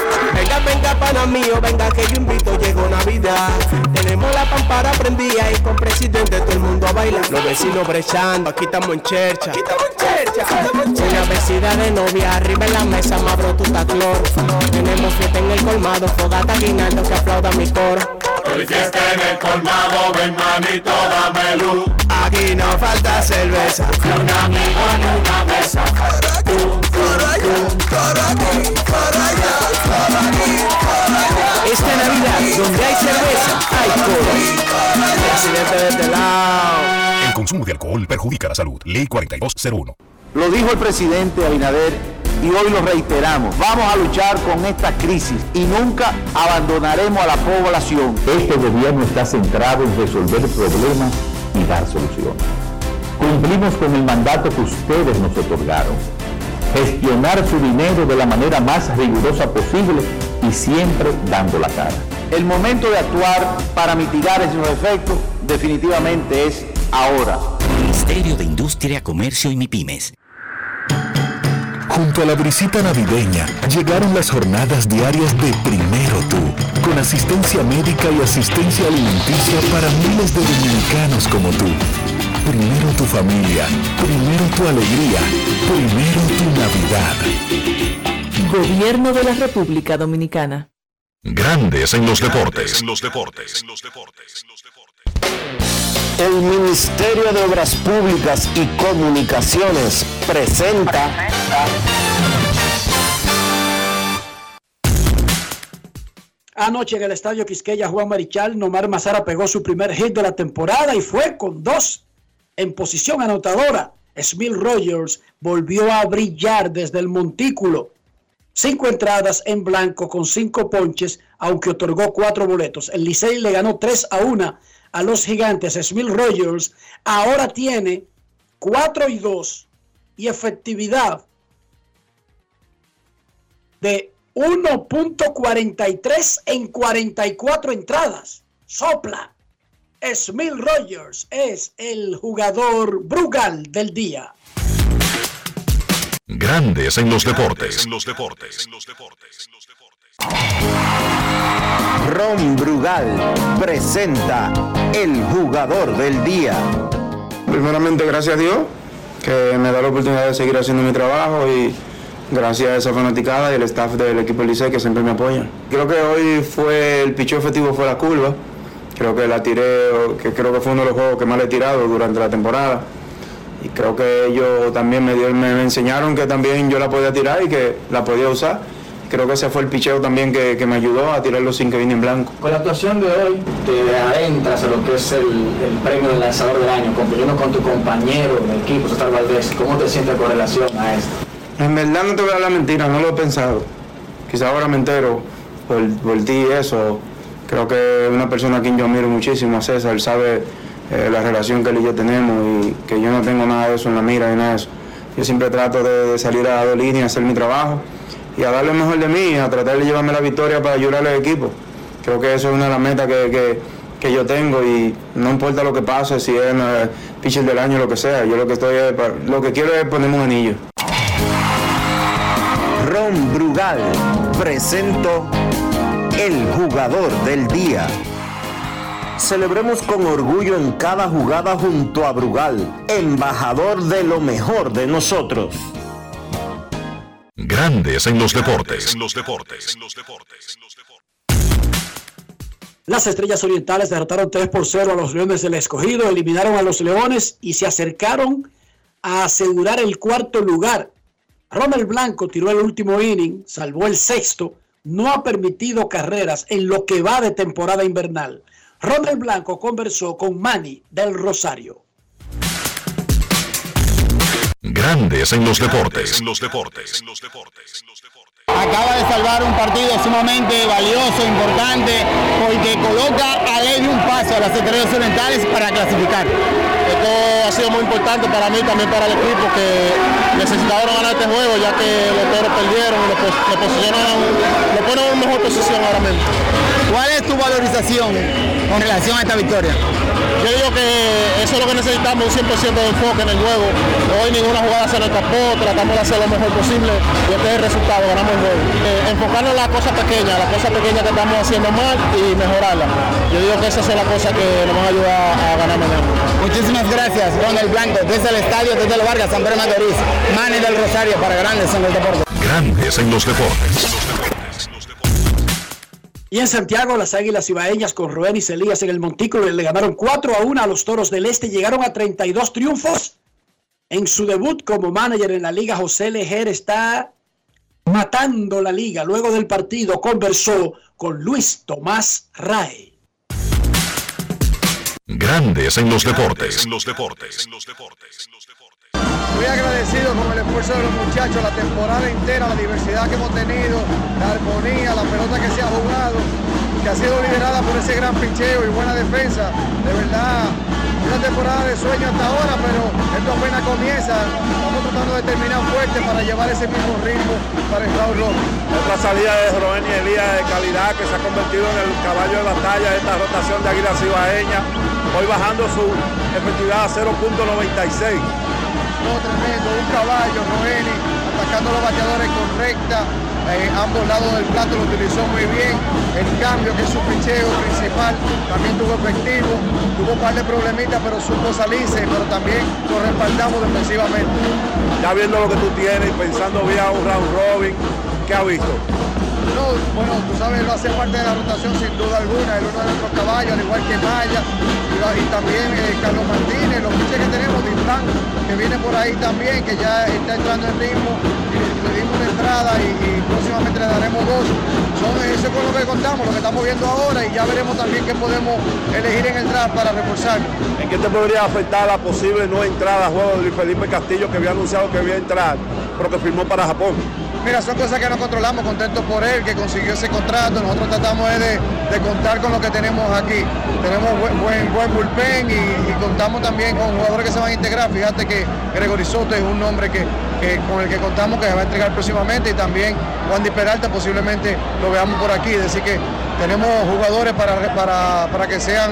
Venga, venga, pana mío, venga que yo invito, llegó Navidad. Tenemos la pampara prendida y con presidente todo el mundo a bailar. Los vecinos brechando, aquí estamos en chercha. Aquí estamos en chercha, estamos en chercha. Una vecina de novia, arriba en la mesa, mabro tu cloro. Tenemos fiesta en el colmado, fogata guinaldo que aplauda mi coro. Hoy fiesta en el colmado, ven manito, dame luz. Aquí no falta cerveza. Un amigo en una mesa. Aquí, allá. Esta Navidad, donde hay cerveza, hay de este lado. El consumo de alcohol perjudica la salud. Ley 4201. Lo dijo el presidente Abinader y hoy lo reiteramos. Vamos a luchar con esta crisis y nunca abandonaremos a la población. Este gobierno está centrado en resolver problemas y dar soluciones. Cumplimos con el mandato que ustedes nos otorgaron. Gestionar su dinero de la manera más rigurosa posible y siempre dando la cara. El momento de actuar para mitigar esos efectos definitivamente es ahora. Ministerio de Industria, Comercio y MIPIMES. Junto a la brisita navideña llegaron las jornadas diarias de Primero Tú, con asistencia médica y asistencia alimenticia para miles de dominicanos como tú. Primero tu familia, primero tu alegría, primero tu Navidad. Gobierno de la República Dominicana. Grandes en los deportes. Los deportes. El Ministerio de Obras Públicas y Comunicaciones presenta Anoche en el estadio Quisqueya Juan Marichal, Nomar Mazara pegó su primer hit de la temporada y fue con dos en posición anotadora. Smil Rogers volvió a brillar desde el montículo. Cinco entradas en blanco con cinco ponches, aunque otorgó cuatro boletos. El Licey le ganó 3 a 1 a los gigantes, Smith Rogers, ahora tiene 4 y 2 y efectividad de 1.43 en 44 entradas. Sopla. Smith Rogers es el jugador Brugal del día. Grandes en los deportes. En los deportes. Ron Brugal presenta el jugador del día. Primeramente, gracias a Dios que me da la oportunidad de seguir haciendo mi trabajo y gracias a esa fanaticada y el staff del equipo Licey que siempre me apoyan. Creo que hoy fue el picheo efectivo fue la curva. Creo que la tiré, que creo que fue uno de los juegos que más le he tirado durante la temporada. Y creo que ellos también me, dio- me- me enseñaron que también yo la podía tirar y que la podía usar. Creo que ese fue el picheo también que, que me ayudó a tirarlo sin que vine en blanco. Con la actuación de hoy, te adentras a lo que es el, el premio del lanzador del año, compitiendo con tu compañero de equipo, César Valdés. ¿Cómo te sientes con relación a esto? En verdad no te voy a dar la mentira, no lo he pensado. Quizá ahora me entero por, por ti y eso. Creo que una persona a quien yo admiro muchísimo, César, él sabe eh, la relación que él y yo tenemos y que yo no tengo nada de eso en la mira ni nada de eso. Yo siempre trato de, salir a dos líneas, hacer mi trabajo y a dar lo mejor de mí, a tratar de llevarme la victoria para ayudar al equipo. Creo que eso es una de las metas que, que- que yo tengo y no importa lo que pase, si es pitcher del año o lo que sea, yo lo que estoy lo que quiero es ponerme un anillo. Ron Brugal presento el jugador del día. Celebremos con orgullo en cada jugada junto a Brugal, embajador de lo mejor de nosotros. Grandes en los deportes. En los deportes. Las Estrellas Orientales derrotaron 3 por 0 a los Leones del Escogido, eliminaron a los Leones y se acercaron a asegurar el cuarto lugar. Romel Blanco tiró el último inning, salvó el sexto, no ha permitido carreras en lo que va de temporada invernal. Romel Blanco conversó con Manny del Rosario. Grandes en los deportes. En los deportes. Acaba de salvar un partido sumamente valioso, importante, porque coloca a Levi un paso a las estrellas orientales para clasificar. Esto ha sido muy importante para mí, también para el equipo, que necesitaron ganar este juego, ya que los toros perdieron y lo, pos- lo posicionan, lo ponen en mejor posición ahora mismo. ¿Cuál es tu valorización con relación a esta victoria? Yo digo que eso es lo que necesitamos, un 100% de enfoque en el juego. Hoy ninguna jugada se nos escapó, tratamos de hacer lo mejor posible y este es el resultado, ganamos el juego. Eh, enfocarnos en las cosas pequeñas, las cosas pequeñas que estamos haciendo mal y mejorarlas. Yo digo que esas son las cosas que nos van a ayudar a ganar mañana. Muchísimas gracias, Ronald Blanco, desde el estadio, desde el Vargas, San Pedro Macorís, Manny del Rosario para Grandes en el Deporte. Grandes en los deportes. Y en Santiago, las Águilas Ibaeñas con Rubén y Celías en el Montículo le ganaron 4 a 1 a los Toros del Este. Llegaron a 32 triunfos. En su debut como manager en la liga, José Lejer está matando la liga. Luego del partido conversó con Luis Tomás Rae. Grandes en los deportes. En los deportes. Muy agradecido con el esfuerzo de los muchachos, la temporada entera, la diversidad que hemos tenido, la armonía, la pelota que se ha jugado, que ha sido liderada por ese gran picheo y buena defensa. De verdad, una temporada de sueño hasta ahora, pero esto apenas comienza. Estamos tratando de terminar fuerte para llevar ese mismo ritmo para el Raúl Rojo. Otra salida de Roeni Elías de calidad que se ha convertido en el caballo de batalla de esta rotación de Águilas Ibaeñas. Hoy bajando su efectividad a 0.96. No, tremendo, un caballo, Roeni, atacando los bateadores con recta, eh, ambos lados del plato lo utilizó muy bien, el cambio que es su picheo principal también tuvo efectivo, tuvo un par de problemitas pero supo salirse, pero también lo respaldamos defensivamente. Ya viendo lo que tú tienes pensando bien a un round robin, ¿qué ha visto? No, bueno, tú sabes, lo hace parte de la rotación sin duda alguna, es uno de nuestros caballos, al igual que Maya, y, también eh, Carlos Martínez, los piches que tenemos, Dintán, que viene por ahí también, que ya está entrando en ritmo, le dimos una entrada y, próximamente le daremos dos. Son, eso es lo que contamos, lo que estamos viendo ahora, y ya veremos también qué podemos elegir en el draft para reforzar. ¿En qué te podría afectar la posible no entrada a juego de Luis Felipe Castillo que había anunciado que había entrar, pero que firmó para Japón? Mira, son cosas que no controlamos, contentos por él, que consiguió ese contrato. Nosotros tratamos de, de contar con lo que tenemos aquí. Tenemos buen, buen, bullpen y, y, contamos también con jugadores que se van a integrar. Fíjate que Gregory Soto es un nombre que, que, con el que contamos que se va a entregar próximamente y también Juan Di Peralta posiblemente lo veamos por aquí. Es decir que tenemos jugadores para, para, para que sean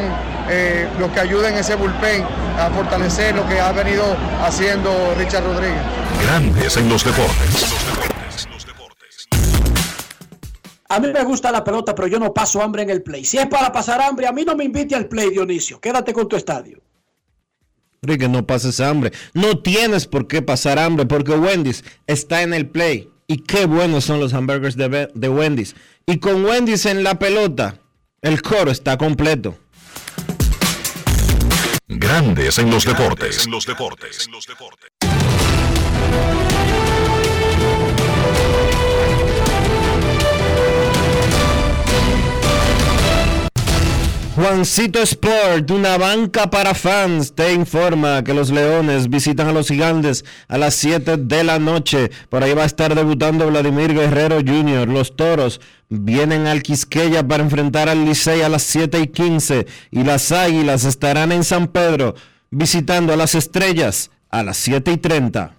eh, los que ayuden ese bullpen a fortalecer lo que ha venido haciendo Richard Rodríguez. Grandes en los deportes. A mí me gusta la pelota, pero yo no paso hambre en el play. Si es para pasar hambre, a mí no me invite al play, Dionisio. Quédate con tu estadio. que no pases hambre. No tienes por qué pasar hambre porque Wendy's está en el play. Y qué buenos son los hamburgers de, de Wendy's. Y con Wendy's en la pelota, el coro está completo. Grandes en los deportes. En los deportes. En los deportes. Juancito Sport, una banca para fans, te informa que los Leones visitan a los Gigantes a las 7 de la noche. Por ahí va a estar debutando Vladimir Guerrero Jr. Los Toros vienen al Quisqueya para enfrentar al Licey a las 7 y 15 y las Águilas estarán en San Pedro visitando a las Estrellas a las 7 y 30.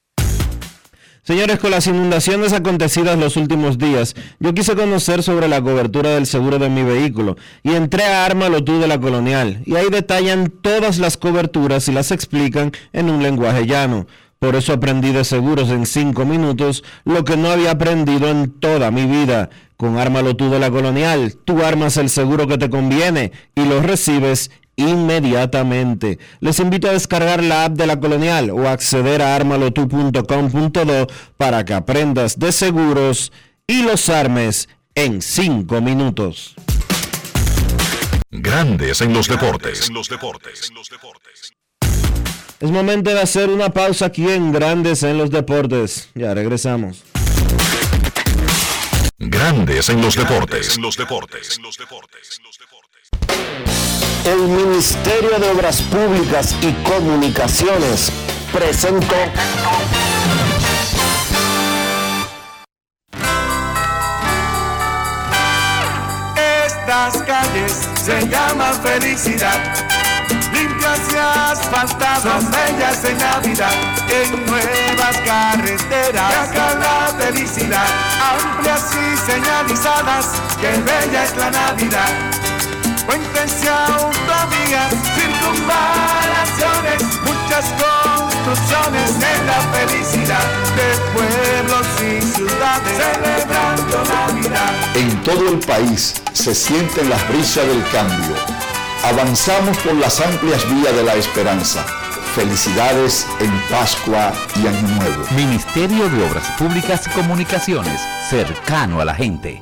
Señores, con las inundaciones acontecidas los últimos días, yo quise conocer sobre la cobertura del seguro de mi vehículo y entré a Ármalo tú de la Colonial y ahí detallan todas las coberturas y las explican en un lenguaje llano. Por eso aprendí de seguros en 5 minutos lo que no había aprendido en toda mi vida. Con Ármalo tú de la Colonial, tú armas el seguro que te conviene y lo recibes inmediatamente. Les invito a descargar la app de la Colonial o acceder a armalotu.com.do para que aprendas de seguros y los armes en 5 minutos. Grandes en los deportes. En los deportes. Es momento de hacer una pausa aquí en Grandes en los Deportes. Ya regresamos. Grandes en los deportes. En los deportes. El Ministerio de Obras Públicas y Comunicaciones presentó. Estas calles se llaman felicidad limpias y asfaltadas, bellas en Navidad, en nuevas carreteras, acá la felicidad, amplias y señalizadas, que bella es la Navidad. Cuéntense autovías, circunvalaciones, muchas construcciones en la felicidad de pueblos y ciudades celebrando Navidad. En todo el país se sienten las brisas del cambio avanzamos por las amplias vías de la esperanza. Felicidades en Pascua y Año Nuevo. Ministerio de Obras Públicas y Comunicaciones, cercano a la gente.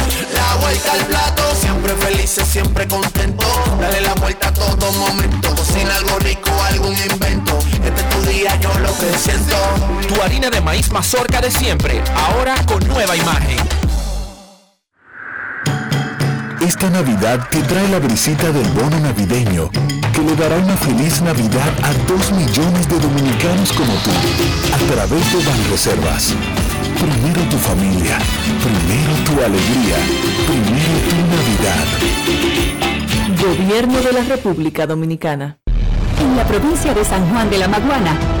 La vuelta al plato, siempre felices, siempre contento. Dale la vuelta a todo momento, cocina algo rico, algún invento. Este es tu día, yo lo que siento. Tu harina de maíz mazorca de siempre, ahora con nueva imagen Esta Navidad te trae la brisita del bono navideño, que le dará una feliz Navidad a dos millones de dominicanos como tú, a través de Banreservas. Primero tu familia, primero tu alegría, primero tu Navidad. Gobierno de la República Dominicana. En la provincia de San Juan de la Maguana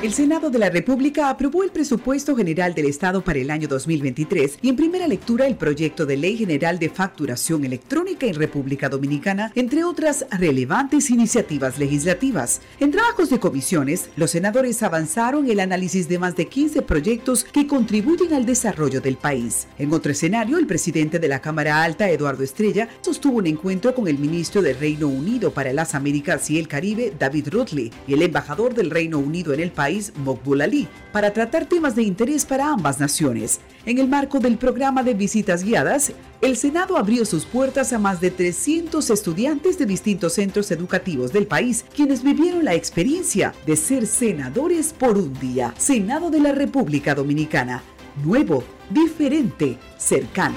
El Senado de la República aprobó el presupuesto general del Estado para el año 2023 y en primera lectura el proyecto de Ley General de Facturación Electrónica en República Dominicana, entre otras relevantes iniciativas legislativas. En trabajos de comisiones, los senadores avanzaron el análisis de más de 15 proyectos que contribuyen al desarrollo del país. En otro escenario, el presidente de la Cámara Alta, Eduardo Estrella, sostuvo un encuentro con el ministro del Reino Unido para las Américas y el Caribe, David Rutley, y el embajador del Reino Unido en el país, Para tratar temas de interés para ambas naciones. En el marco del programa de visitas guiadas, el Senado abrió sus puertas a más de 300 estudiantes de distintos centros educativos del país, quienes vivieron la experiencia de ser senadores por un día. Senado de la República Dominicana. Nuevo, diferente, cercano.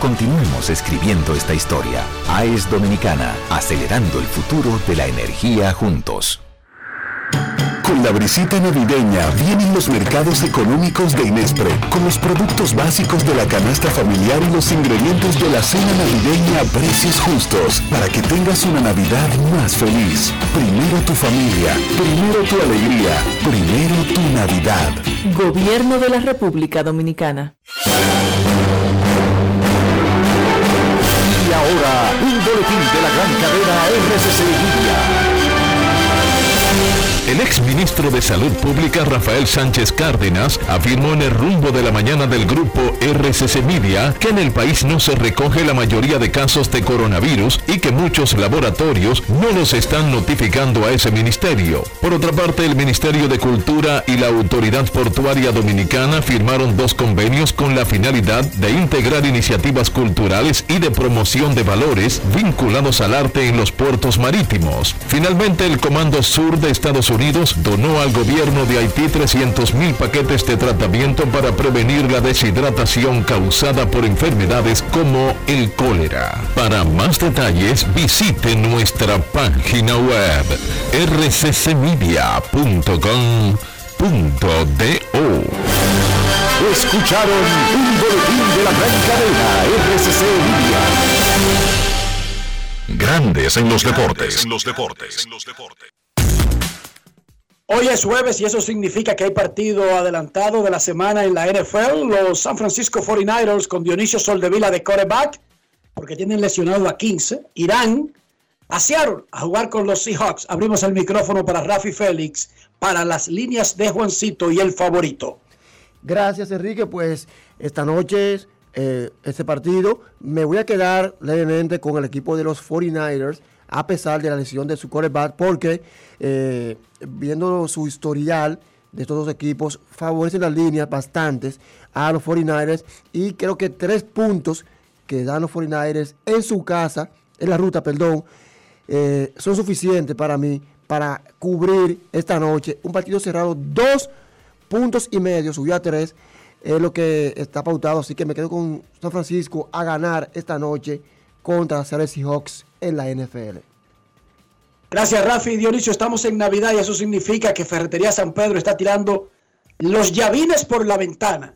Continuemos escribiendo esta historia. AES Dominicana, acelerando el futuro de la energía juntos. Con la brisita navideña vienen los mercados económicos de Inespre, con los productos básicos de la canasta familiar y los ingredientes de la cena navideña a precios justos, para que tengas una Navidad más feliz. Primero tu familia, primero tu alegría, primero tu Navidad. Gobierno de la República Dominicana. De la gran cadena RCC Media. El exministro de Salud Pública Rafael Sánchez Cárdenas afirmó en el rumbo de la mañana del grupo RCC Media que en el país no se recoge la mayoría de casos de coronavirus y que muchos laboratorios no los están notificando a ese ministerio. Por otra parte, el Ministerio de Cultura y la Autoridad Portuaria Dominicana firmaron dos convenios con la finalidad de integrar iniciativas culturales y de promoción de valores vinculados al arte en los puertos marítimos. Finalmente, el Comando Sur de Estados Unidos donó al gobierno de Haití 300 mil paquetes de tratamiento para prevenir la deshidratación causada por enfermedades como el cólera. Para más detalles visite nuestra página web rccmedia.com.do. Escucharon un boletín de la gran cadena RCC Media. Grandes en los deportes. En los deportes. Hoy es jueves y eso significa que hay partido adelantado de la semana en la NFL. Los San Francisco 49ers con Dionisio Soldevila de quarterback, porque tienen lesionado a 15, irán a Seattle a jugar con los Seahawks. Abrimos el micrófono para Rafi Félix para las líneas de Juancito y el favorito. Gracias, Enrique. Pues esta noche, eh, este partido, me voy a quedar levemente con el equipo de los 49ers a pesar de la lesión de su quarterback, porque eh, viendo su historial de estos dos equipos, favorecen las líneas bastantes a los 49ers y creo que tres puntos que dan los 49ers en su casa, en la ruta, perdón, eh, son suficientes para mí para cubrir esta noche. Un partido cerrado, dos puntos y medio, subió a tres. Es lo que está pautado, así que me quedo con San Francisco a ganar esta noche contra Seattle Seahawks en la NFL. Gracias, Rafi. Dionisio, estamos en Navidad y eso significa que Ferretería San Pedro está tirando los llavines por la ventana.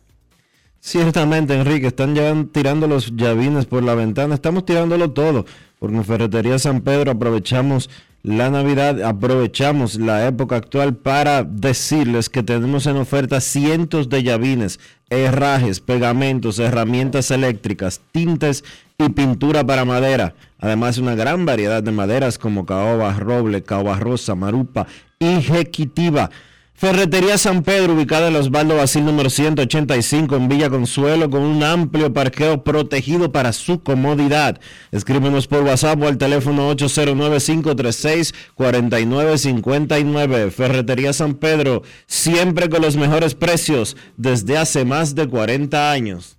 Ciertamente, Enrique, están ya tirando los llavines por la ventana. Estamos tirándolo todo, porque en Ferretería San Pedro aprovechamos la Navidad, aprovechamos la época actual para decirles que tenemos en oferta cientos de llavines, herrajes, pegamentos, herramientas eléctricas, tintes y pintura para madera. Además, una gran variedad de maderas como caoba, roble, caoba rosa, marupa y jequitiva. Ferretería San Pedro, ubicada en Osvaldo Basil número 185 en Villa Consuelo, con un amplio parqueo protegido para su comodidad. Escríbenos por WhatsApp o al teléfono 809-536-4959. Ferretería San Pedro, siempre con los mejores precios desde hace más de 40 años.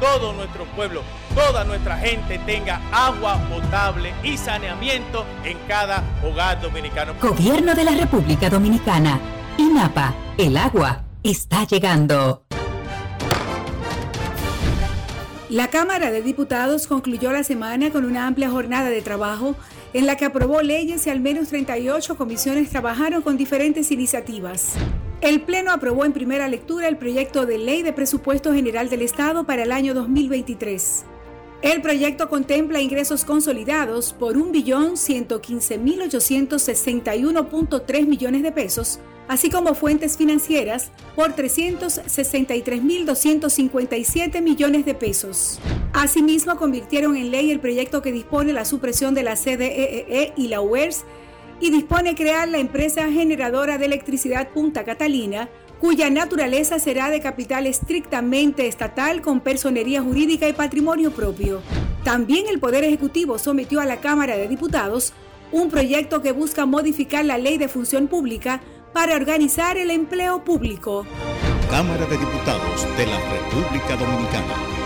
todo nuestro pueblo, toda nuestra gente tenga agua potable y saneamiento en cada hogar dominicano. Gobierno de la República Dominicana. INAPA. El agua está llegando. La Cámara de Diputados concluyó la semana con una amplia jornada de trabajo en la que aprobó leyes y al menos 38 comisiones trabajaron con diferentes iniciativas. El Pleno aprobó en primera lectura el proyecto de ley de presupuesto general del Estado para el año 2023. El proyecto contempla ingresos consolidados por 1.115.861.3 millones de pesos, así como fuentes financieras por 363.257 millones de pesos. Asimismo, convirtieron en ley el proyecto que dispone la supresión de la CDEE y la UERS y dispone crear la empresa generadora de electricidad Punta Catalina, cuya naturaleza será de capital estrictamente estatal con personería jurídica y patrimonio propio. También el Poder Ejecutivo sometió a la Cámara de Diputados un proyecto que busca modificar la ley de función pública para organizar el empleo público. Cámara de Diputados de la República Dominicana.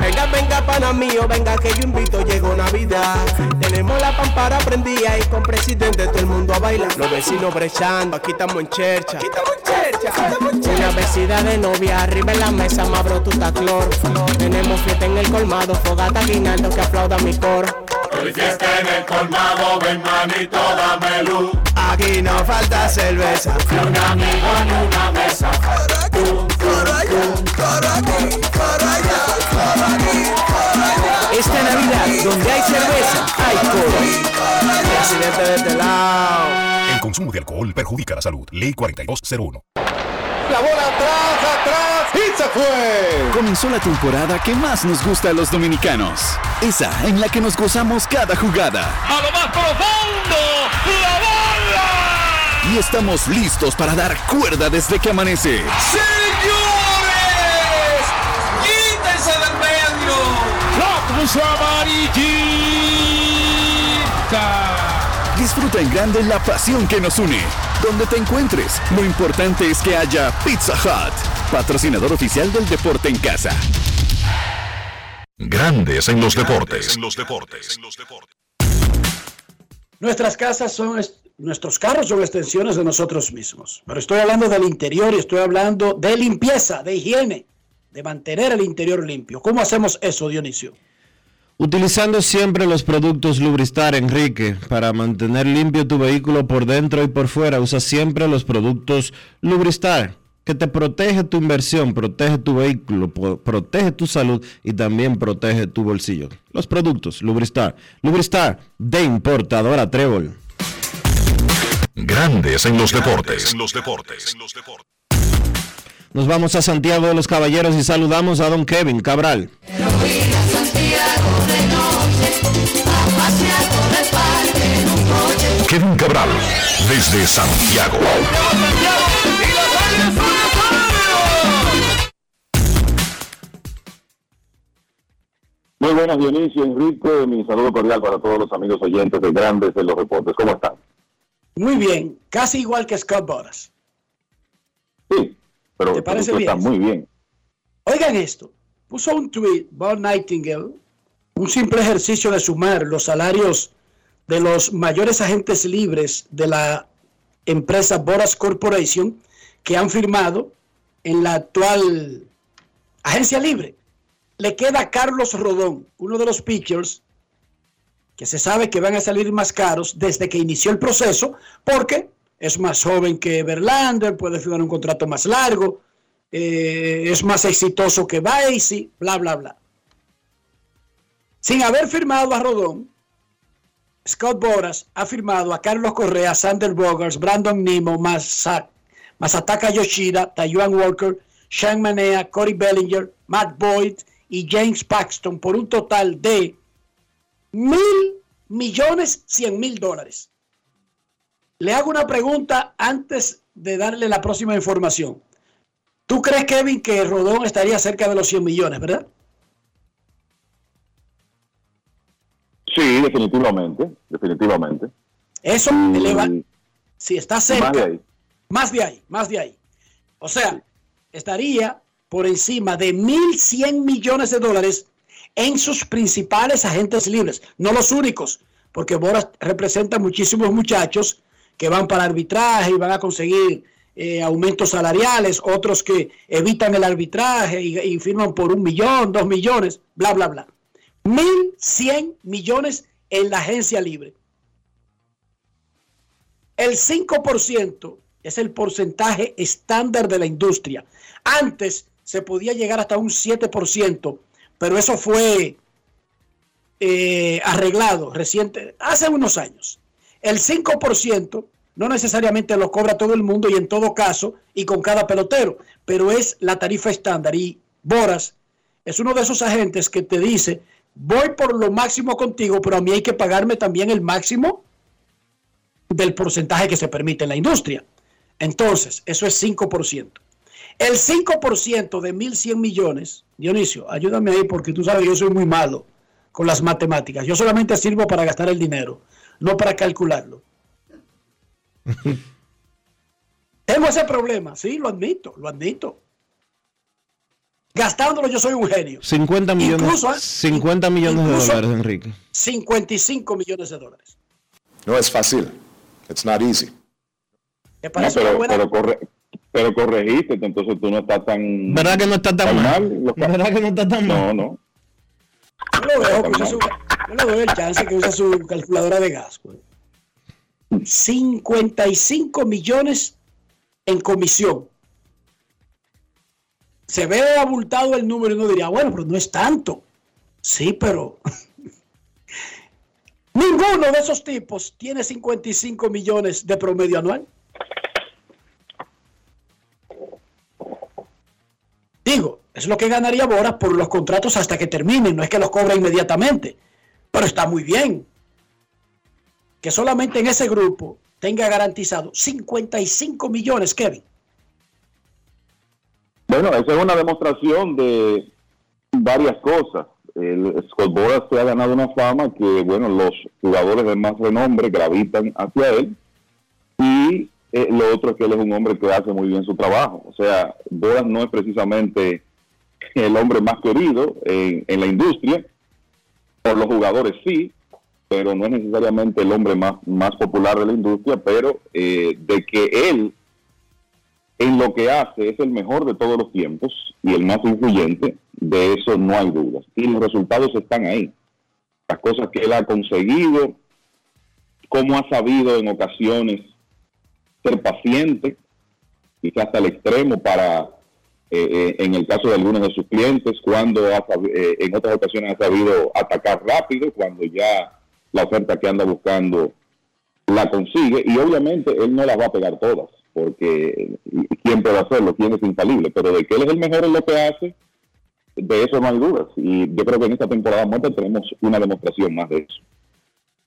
Venga, venga, pana mío, venga que yo invito, llegó Navidad. Tenemos la pampara prendida y con presidente todo el mundo a bailar. Los vecinos brechando, aquí estamos en chercha. Aquí estamos en chercha, estamos en chercha. Una vecina de novia, arriba en la mesa, más brututa clor. Tenemos fiesta en el colmado, fogata guinaldo que aplauda mi coro. Hoy fiesta en el colmado, ven manito, dame luz. Aquí no falta cerveza. Ni un amigo ni una mesa. Esta Navidad, donde hay cerveza, hay coro. Presidente de este. El consumo de alcohol perjudica la salud. Ley 4201. La bola atrás, atrás y se fue. Comenzó la temporada que más nos gusta a los dominicanos. Esa en la que nos gozamos cada jugada. A lo más profundo, la bola. Y estamos listos para dar cuerda desde que amanece. ¡Señor! Puso amarillita. Disfruta en grande la pasión que nos une. Donde te encuentres, lo importante es que haya Pizza Hut, patrocinador oficial del deporte en casa. Grandes en los deportes. En los deportes. Nuestras casas son, est- nuestros carros son extensiones de nosotros mismos. Pero estoy hablando del interior y estoy hablando de limpieza, de higiene, de mantener el interior limpio. ¿Cómo hacemos eso, Dionisio? Utilizando siempre los productos Lubristar, Enrique, para mantener limpio tu vehículo por dentro y por fuera, usa siempre los productos Lubristar, que te protege tu inversión, protege tu vehículo, protege tu salud y también protege tu bolsillo. Los productos Lubristar. Lubristar de importadora Trébol. Grandes en los deportes. En los deportes. Nos vamos a Santiago de los Caballeros y saludamos a don Kevin Cabral. Kevin Cabral, desde Santiago. Muy buenas, Dionisio, Enrique. Mi saludo cordial para todos los amigos oyentes de Grandes de los Reportes. ¿Cómo están? Muy bien, casi igual que Scott Boras. Sí, pero ¿Te parece bien? muy bien. Oigan esto, puso un tweet Bob Nightingale, un simple ejercicio de sumar los salarios de los mayores agentes libres de la empresa Boras Corporation que han firmado en la actual agencia libre. Le queda a Carlos Rodón, uno de los pitchers que se sabe que van a salir más caros desde que inició el proceso, porque es más joven que Verlander, puede firmar un contrato más largo, eh, es más exitoso que Basie, bla, bla, bla. Sin haber firmado a Rodón, Scott Boras ha firmado a Carlos Correa, Sander Bogars, Brandon Nemo, Masa- Masataka Yoshida, Taiwan Walker, Sean Manea, Corey Bellinger, Matt Boyd y James Paxton por un total de mil millones cien mil dólares. Le hago una pregunta antes de darle la próxima información. ¿Tú crees, Kevin, que Rodón estaría cerca de los 100 millones, verdad? Sí, definitivamente, definitivamente. Eso Y- eleva, si está Más de cerca, ahí. más de ahí, más de ahí. O sea, estaría por encima de 1.100 millones de dólares en sus principales agentes libres, no los únicos, porque Boras representa muchísimos muchachos que van para arbitraje y van a conseguir eh, aumentos salariales, otros que evitan el arbitraje y, y firman por un millón, dos millones, bla, bla, bla. 1.100 millones en la agencia libre. El 5% es el porcentaje estándar de la industria. Antes se podía llegar hasta un 7%, pero eso fue eh, arreglado reciente, hace unos años. El 5% no necesariamente lo cobra todo el mundo y en todo caso y con cada pelotero, pero es la tarifa estándar. Y Boras es uno de esos agentes que te dice, voy por lo máximo contigo, pero a mí hay que pagarme también el máximo del porcentaje que se permite en la industria. Entonces, eso es 5%. El 5% de 1.100 millones, Dionisio, ayúdame ahí porque tú sabes yo soy muy malo con las matemáticas. Yo solamente sirvo para gastar el dinero, no para calcularlo. *laughs* Tengo ese problema, sí, lo admito, lo admito. Gastándolo yo soy un genio. 50 millones, Incluso, ¿eh? 50 millones de incluso- dólares, Enrique. 55 millones de dólares. No es fácil. It's not easy. ¿Te No, pero, buena? pero, corre- pero corregiste, entonces tú no estás tan... ¿Verdad que no está tan mal? Lo que- ¿Verdad que no está tan No, mal? no. Yo le, dejo que su- yo le doy el chance que use su calculadora de gas. güey. 55 millones en comisión. Se ve abultado el número y uno diría, bueno, pero no es tanto. Sí, pero *laughs* ninguno de esos tipos tiene 55 millones de promedio anual. Digo, es lo que ganaría Boras por los contratos hasta que terminen, no es que los cobra inmediatamente, pero está muy bien que solamente en ese grupo tenga garantizado 55 millones, Kevin. Bueno, esa es una demostración de varias cosas. el Scott Boras se ha ganado una fama que, bueno, los jugadores de más renombre gravitan hacia él y eh, lo otro es que él es un hombre que hace muy bien su trabajo. O sea, Boras no es precisamente el hombre más querido en, en la industria, por los jugadores sí, pero no es necesariamente el hombre más, más popular de la industria, pero eh, de que él en lo que hace es el mejor de todos los tiempos y el más influyente, de eso no hay dudas. Y los resultados están ahí. Las cosas que él ha conseguido, cómo ha sabido en ocasiones ser paciente, quizás hasta el extremo para, eh, eh, en el caso de algunos de sus clientes, cuando ha eh, en otras ocasiones ha sabido atacar rápido, cuando ya la oferta que anda buscando la consigue, y obviamente él no las va a pegar todas, porque ¿y ¿quién puede hacerlo? ¿Quién es infalible? Pero de que él es el mejor en lo que hace, de eso no hay dudas. Y yo creo que en esta temporada muerta tenemos una demostración más de eso.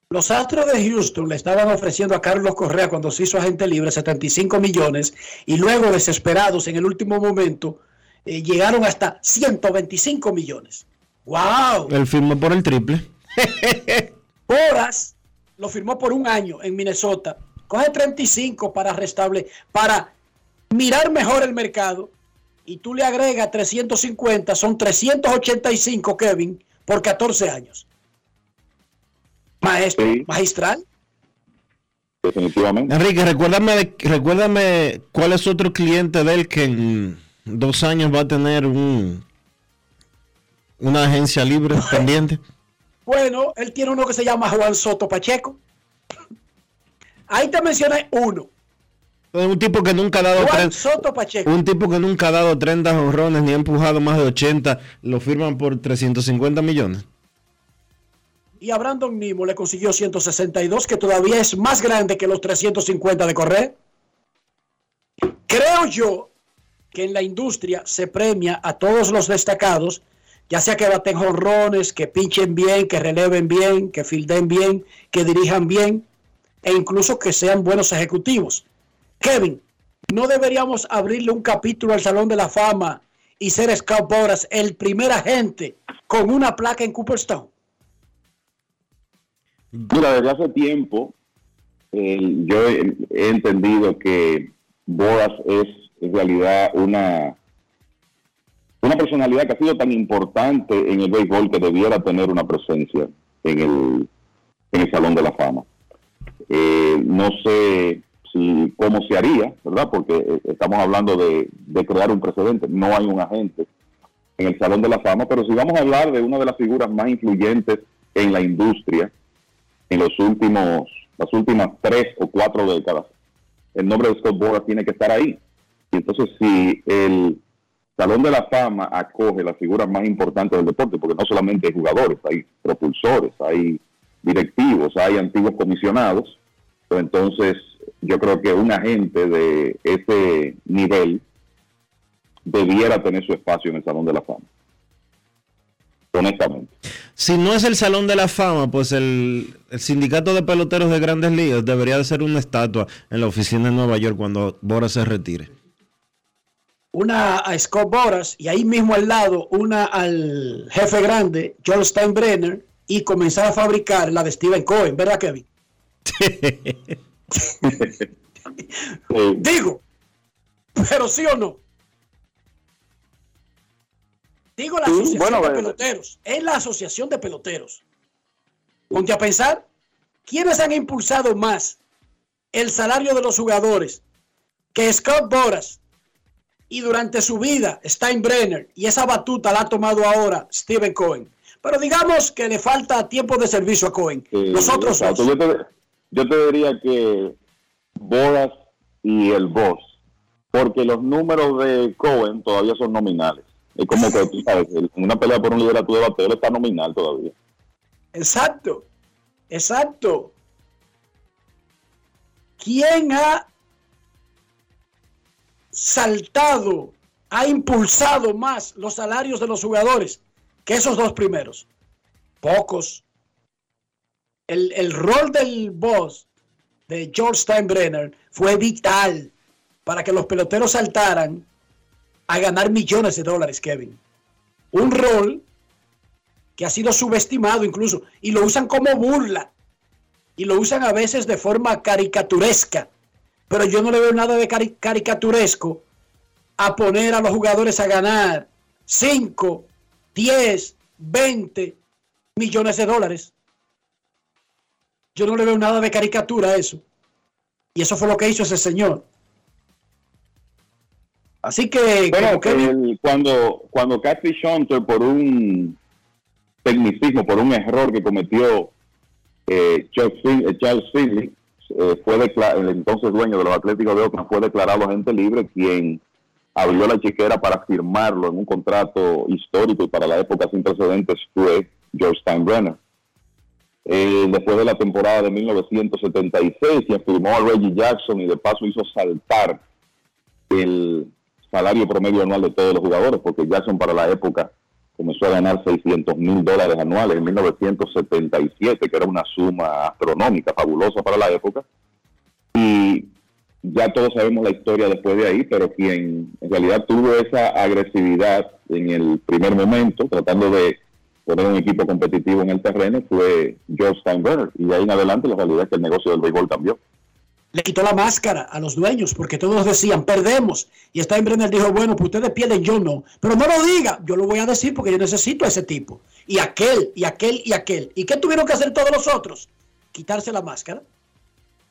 Los Astros de Houston le estaban ofreciendo a Carlos Correa cuando se hizo agente libre 75 millones y luego desesperados en el último momento eh, llegaron hasta 125 millones. ¡Wow! Él firmó por el triple. *laughs* Horas lo firmó por un año en Minnesota. Coge 35 para restable, para mirar mejor el mercado y tú le agregas 350, son 385 Kevin por 14 años. Maestro, magistral. Definitivamente. Enrique, recuérdame, de- recuérdame cuál es otro cliente de él que en dos años va a tener un una agencia libre *laughs* pendiente. Bueno, él tiene uno que se llama Juan Soto Pacheco. Ahí te mencioné uno. Un tipo que nunca ha dado Juan tre- Soto Pacheco. un tipo que nunca ha dado 30 jonrones ni ha empujado más de 80, lo firman por 350 millones. Y a Brandon Nimo le consiguió 162, que todavía es más grande que los 350 de correr. Creo yo que en la industria se premia a todos los destacados, ya sea que baten jonrones, que pinchen bien, que releven bien, que filden bien, que dirijan bien, e incluso que sean buenos ejecutivos. Kevin, ¿no deberíamos abrirle un capítulo al Salón de la Fama y ser Scout Boras el primer agente con una placa en Cooperstown? Mira, desde hace tiempo eh, yo he, he entendido que Boras es en realidad una, una personalidad que ha sido tan importante en el béisbol que debiera tener una presencia en el, en el Salón de la Fama. Eh, no sé si cómo se haría, ¿verdad? Porque eh, estamos hablando de, crear un precedente. No hay un agente en el Salón de la Fama, pero si vamos a hablar de una de las figuras más influyentes en la industria en los últimos, las últimas tres o cuatro décadas, el nombre de Scott Boras tiene que estar ahí. Y entonces si el Salón de la Fama acoge las figuras más importantes del deporte, porque no solamente hay jugadores, hay propulsores, hay directivos, hay antiguos comisionados, pues entonces yo creo que un agente de ese nivel debiera tener su espacio en el Salón de la Fama. Honestamente. Si no es el Salón de la Fama, pues el, el sindicato de peloteros de grandes ligas debería de ser una estatua en la oficina de Nueva York cuando Boras se retire. una a Scott Boras y ahí mismo al lado una al jefe grande, Joel Steinbrenner, y comenzar a fabricar la de Steven Cohen, ¿verdad, Kevin? *laughs* Digo, pero sí o no. Digo la Sí, asociación bueno, de eh, peloteros. Es la asociación de peloteros. Ponte a pensar, ¿quiénes han impulsado más el salario de los jugadores que Scott Boras y durante su vida Steinbrenner y esa batuta la ha tomado ahora Steven Cohen? Pero digamos que le falta tiempo de servicio a Cohen. Eh, Los otros exacto. Yo te, yo te diría que Boras y el Boss, porque los números de Cohen todavía son nominales. Es como que tú sabes, una pelea por un liderato de bateo está nominal todavía. Exacto, exacto. ¿Quién ha saltado, ha impulsado más los salarios de los jugadores que esos dos primeros? Pocos. El, el rol del boss de George Steinbrenner fue vital para que los peloteros saltaran a ganar millones de dólares, Kevin. Un rol que ha sido subestimado incluso, y lo usan como burla, y lo usan a veces de forma caricaturesca, pero yo no le veo nada de cari- caricaturesco a poner a los jugadores a ganar 5, 10, 20 millones de dólares. Yo no le veo nada de caricatura a eso. Y eso fue lo que hizo ese señor. Así que, Bueno, que- el- cuando, cuando Cathy Shunter, por un tecnicismo, por un error que cometió eh, Chuck Fin- eh, Charles Finley, eh, fue el entonces dueño de los Atléticos de Oakland, fue declarado agente libre, quien abrió la chequera para firmarlo en un contrato histórico y para la época sin precedentes fue George Steinbrenner. Eh, después de la temporada de 1976, quien firmó a Reggie Jackson y de paso hizo saltar el salario promedio anual de todos los jugadores, porque Jackson para la época comenzó a ganar 600 mil dólares anuales en 1977, que era una suma astronómica, fabulosa para la época. Y ya todos sabemos la historia después de ahí, pero quien en realidad tuvo esa agresividad en el primer momento, tratando de poner un equipo competitivo en el terreno, fue George Steinbrenner. Y de ahí en adelante la realidad es que el negocio del béisbol cambió. le quitó la máscara a los dueños porque todos decían, perdemos. Y Steinbrenner dijo, bueno, pues ustedes pierden, yo no. Pero no lo diga, yo lo voy a decir porque yo necesito a ese tipo. Y aquel, y aquel, y aquel. ¿Y qué tuvieron que hacer todos los otros? Quitarse la máscara.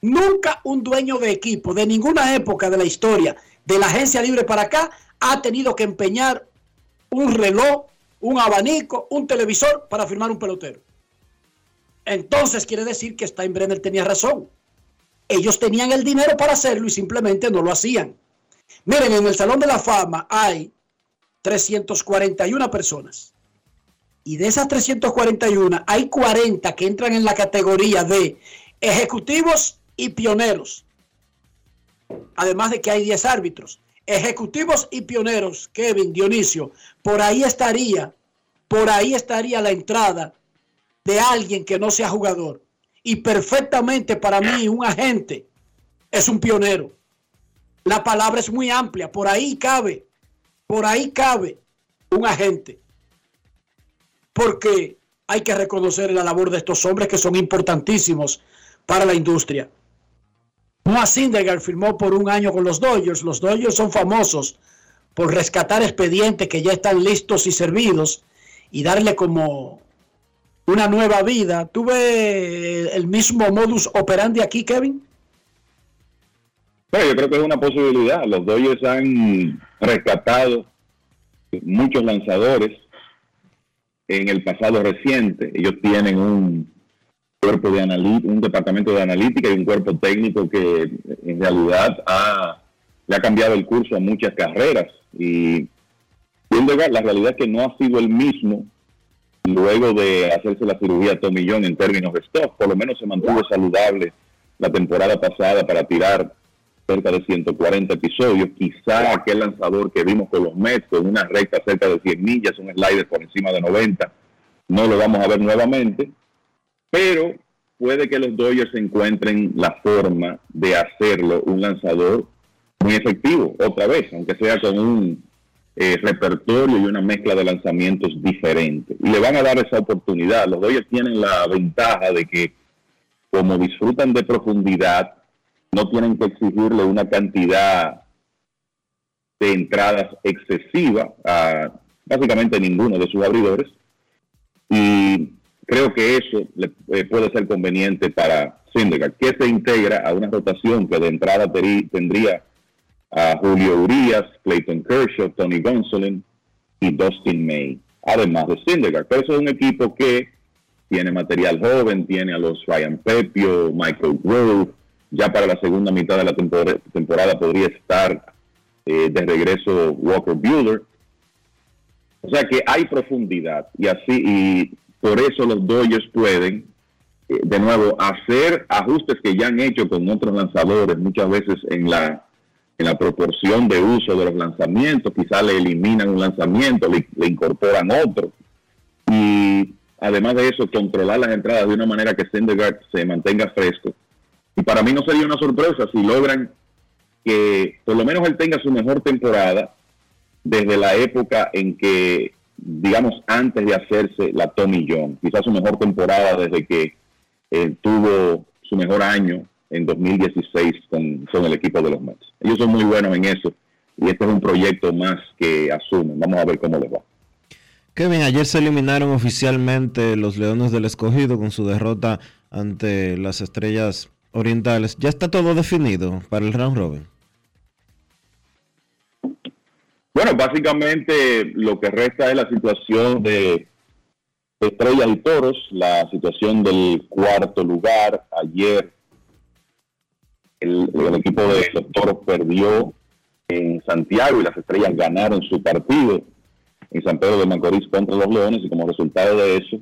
Nunca un dueño de equipo de ninguna época de la historia de la agencia libre para acá ha tenido que empeñar un reloj, un abanico, un televisor para firmar un pelotero. Entonces quiere decir que Steinbrenner tenía razón. Ellos tenían el dinero para hacerlo y simplemente no lo hacían. Miren, en el Salón de la Fama hay 341 personas. Y de esas 341 hay 40 que entran en la categoría de ejecutivos y pioneros. Además de que hay 10 árbitros. Ejecutivos y pioneros, Kevin, Dionisio, por ahí estaría, por ahí estaría la entrada de alguien que no sea jugador. Y perfectamente para mí un agente es un pionero. La palabra es muy amplia, por ahí cabe, por ahí cabe un agente. Porque hay que reconocer la labor de estos hombres que son importantísimos para la industria. Noah Syndergaard firmó por un año con los Dodgers. Los Dodgers son famosos por rescatar expedientes que ya están listos y servidos y darle como una nueva vida. ¿Tuve el mismo modus operandi aquí, Kevin? Bueno, yo creo que es una posibilidad. Los Dodgers han rescatado muchos lanzadores en el pasado reciente. Ellos tienen un cuerpo de un departamento de analítica y un cuerpo técnico que en realidad ha, ha cambiado el curso a muchas carreras. Y la realidad es que no ha sido el mismo luego de hacerse la cirugía Tommy John en términos de stock. Por lo menos se mantuvo saludable la temporada pasada para tirar cerca de 140 episodios. Quizá aquel lanzador que vimos con los Mets con una recta cerca de 100 millas, un slider por encima de 90, no lo vamos a ver nuevamente. Pero puede que los Dodgers encuentren la forma de hacerlo un lanzador muy efectivo, otra vez, aunque sea con un eh, repertorio y una mezcla de lanzamientos diferentes. Y le van a dar esa oportunidad. Los Dodgers tienen la ventaja de que como disfrutan de profundidad, no tienen que exigirle una cantidad de entradas excesiva a básicamente ninguno de sus abridores. Y creo que eso le, eh, puede ser conveniente para Syndergaard, que se integra a una rotación que de entrada tendría a Julio Urias, Clayton Kershaw, Tony Gonsolin y Dustin May, además de Syndergaard. Pero eso es un equipo que tiene material joven, tiene a los Ryan Pepio, Michael Grove, ya para la segunda mitad de la tempor- temporada podría estar eh, de regreso Walker Bueller. O sea que hay profundidad y así, y por eso los Dodgers pueden, eh, de nuevo, hacer ajustes que ya han hecho con otros lanzadores, muchas veces en la, en la proporción de uso de los lanzamientos, quizá le eliminan un lanzamiento, le, le incorporan otro. Y además de eso, controlar las entradas de una manera que Syndergaard se mantenga fresco. Y para mí no sería una sorpresa si logran que por lo menos él tenga su mejor temporada desde la época en que digamos, antes de hacerse la Tommy John. Quizás su mejor temporada desde que eh, tuvo su mejor año en 2016 con, con el equipo de los Mets. Ellos son muy buenos en eso y este es un proyecto más que asumen. Vamos a ver cómo les va. Kevin, ayer se eliminaron oficialmente los Leones del Escogido con su derrota ante las Estrellas Orientales. ¿Ya está todo definido para el round robin? Bueno, básicamente lo que resta es la situación de Estrellas y Toros, la situación del cuarto lugar. Ayer el, equipo de los Toros perdió en Santiago y las Estrellas ganaron su partido en San Pedro de Macorís contra los Leones y como resultado de eso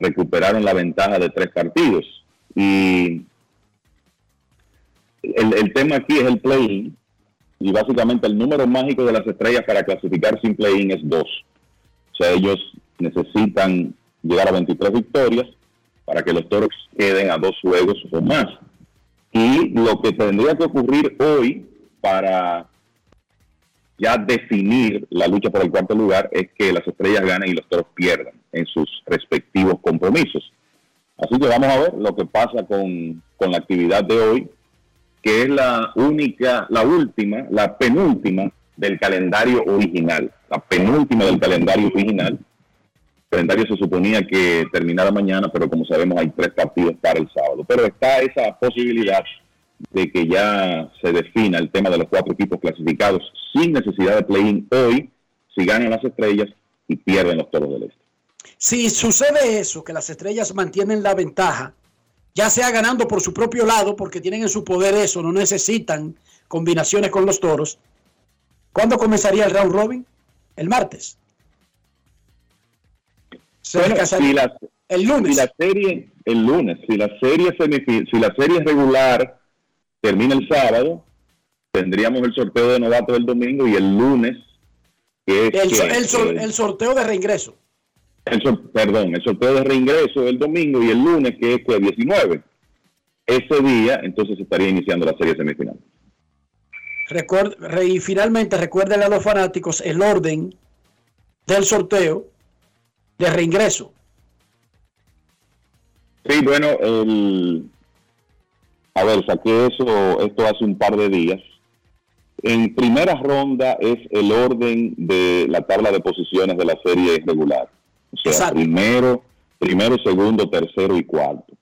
recuperaron la ventaja de tres partidos. Y el, el tema aquí es el play y básicamente el número mágico de las estrellas para clasificar sin play-in es dos. O sea, ellos necesitan llegar a 23 victorias para que los toros queden a dos juegos o más. Y lo que tendría que ocurrir hoy para ya definir la lucha por el cuarto lugar es que las estrellas ganen y los toros pierdan en sus respectivos compromisos. Así que vamos a ver lo que pasa con, con la actividad de hoy que es la única, la última, la penúltima del calendario original, la penúltima del calendario original. El calendario se suponía que terminara mañana, pero como sabemos hay tres partidos para el sábado. Pero está esa posibilidad de que ya se defina el tema de los cuatro equipos clasificados sin necesidad de play-in hoy, si ganan las estrellas y pierden los toros del este. Si sucede eso, que las estrellas mantienen la ventaja, ya sea ganando por su propio lado, porque tienen en su poder eso, no necesitan combinaciones con los toros. ¿Cuándo comenzaría el round robin? El martes. el lunes. Si la serie, el lunes, si la serie si la serie regular termina el sábado, tendríamos el sorteo de novato el domingo y el lunes que es el sorteo de reingreso perdón, el sorteo de reingreso el domingo y el lunes, que es el 19. Ese día, entonces estaría iniciando la serie semifinal. y finalmente, recuerden a los fanáticos el orden del sorteo de reingreso. Sí, bueno, el, a ver, saqué eso, esto hace un par de días. En primera ronda es el orden de la tabla de posiciones de la serie regular. O sea, primero, primero, segundo, tercero y cuarto.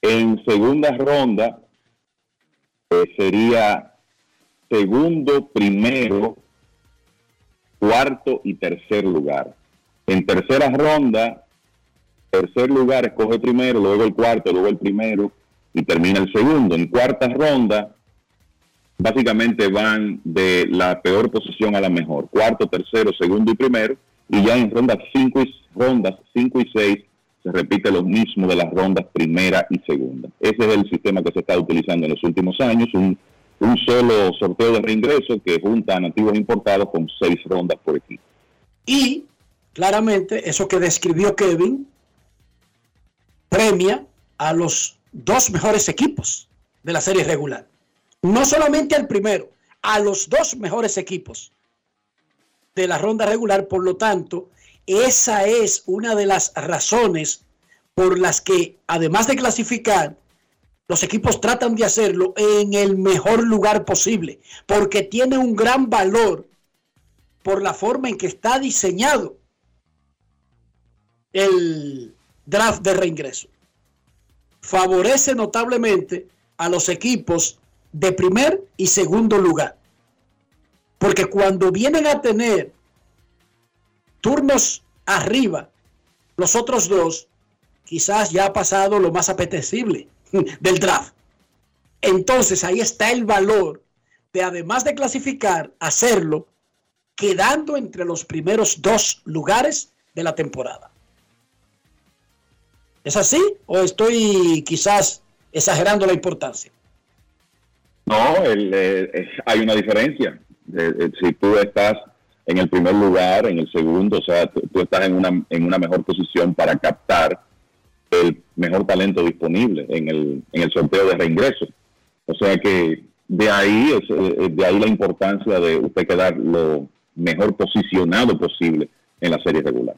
En segunda ronda eh, sería segundo, primero, cuarto y tercer lugar. En tercera ronda, tercer lugar escoge primero, luego el cuarto, luego el primero y termina el segundo. En cuarta ronda, básicamente van de la peor posición a la mejor. Cuarto, tercero, segundo y primero. Y ya en rondas 5 y rondas 5 y 6 se repite lo mismo de las rondas primera y segunda. Ese es el sistema que se está utilizando en los últimos años, un, solo sorteo de reingreso que junta a nativos importados con seis rondas por equipo. Y claramente eso que describió Kevin premia a los dos mejores equipos de la serie regular. No solamente al primero, a los dos mejores equipos de la ronda regular. Por lo tanto, esa es una de las razones por las que, además de clasificar, los equipos tratan de hacerlo en el mejor lugar posible, porque tiene un gran valor por la forma en que está diseñado el draft de reingreso. Favorece notablemente a los equipos de primer y segundo lugar. Porque cuando vienen a tener turnos arriba, los otros dos, quizás ya ha pasado lo más apetecible *laughs* del draft. Entonces ahí está el valor de además de clasificar, hacerlo quedando entre los primeros dos lugares de la temporada. ¿Es así o estoy quizás exagerando la importancia? No, eh, hay una diferencia. Eh, si tú estás en el primer lugar, en el segundo, o sea, tú, estás en una, en una mejor posición para captar el mejor talento disponible en el, en el sorteo de reingreso. O sea que de ahí, es, de ahí la importancia de usted quedar lo mejor posicionado posible en la serie regular.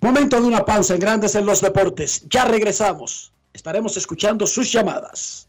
Momento de una pausa en Grandes en los Deportes. Ya regresamos. Estaremos escuchando sus llamadas.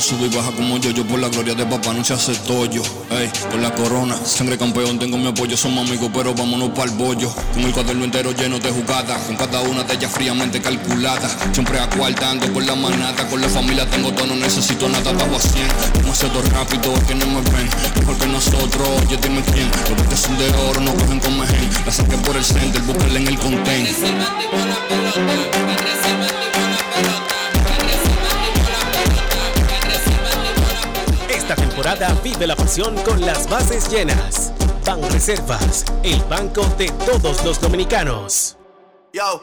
Sube y baja como yo, yo por la gloria de papá no se hace tollo. Ey, con la corona, sangre campeón, tengo mi apoyo, somos amigos, pero vámonos para el bollo. Con el cuaderno entero lleno de jugadas, con cada una de ellas fríamente calculada. Siempre acuartando con la manata, con la familia tengo todo, no necesito nada, bajo a 100. Demasiado rápido, que no me ven, mejor que nosotros, oye dime quién. Los que son de oro no cogen con mejen, la saqué por el center, búsquenla en el content. Esta temporada vive la pasión con las bases llenas. Ban Reservas, el banco de todos los dominicanos. Yo,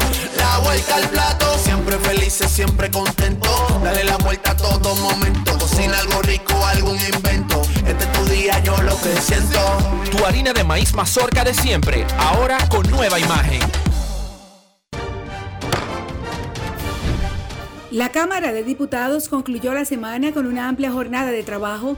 La vuelta al plato, siempre felices, siempre contento. Dale la vuelta a todo momento. Cocina algo rico, algún invento. Este es tu día, yo lo que siento. Tu harina de maíz mazorca de siempre, ahora con nueva imagen. La Cámara de Diputados concluyó la semana con una amplia jornada de trabajo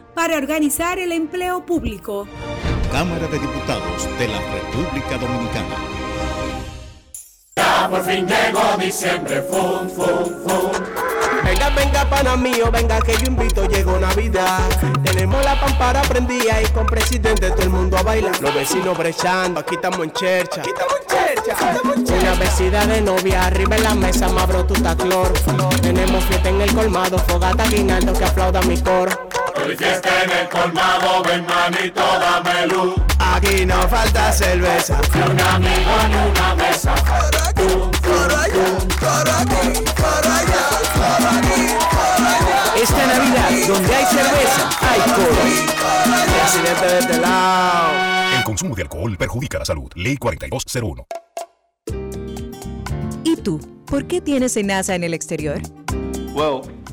para organizar el empleo público. Cámara de Diputados de la República Dominicana. Ya por fin llegó diciembre, fum, fum, fum. Venga, venga, pana mío, venga que yo invito, llegó Navidad. Tenemos la pampara prendida y con presidente todo el mundo a bailar. Los vecinos brechando, aquí estamos en chercha. Aquí estamos en chercha, aquí estamos en chercha. Una vecina de novia, arriba en la mesa, mabro tu clor. Tenemos fiesta en el colmado, fogata guinaldo que aplauda mi coro. Hoy fiesta en el colmado, ven manito, dame luz. Aquí no falta cerveza. Un amigo en una mesa. Fum, fum. Esta Navidad, donde hay cerveza, hay coro. Presidente de este lado. El consumo de alcohol perjudica la salud. Ley 4201. ¿Y tú? ¿Por qué tienes enaza en el exterior? Well,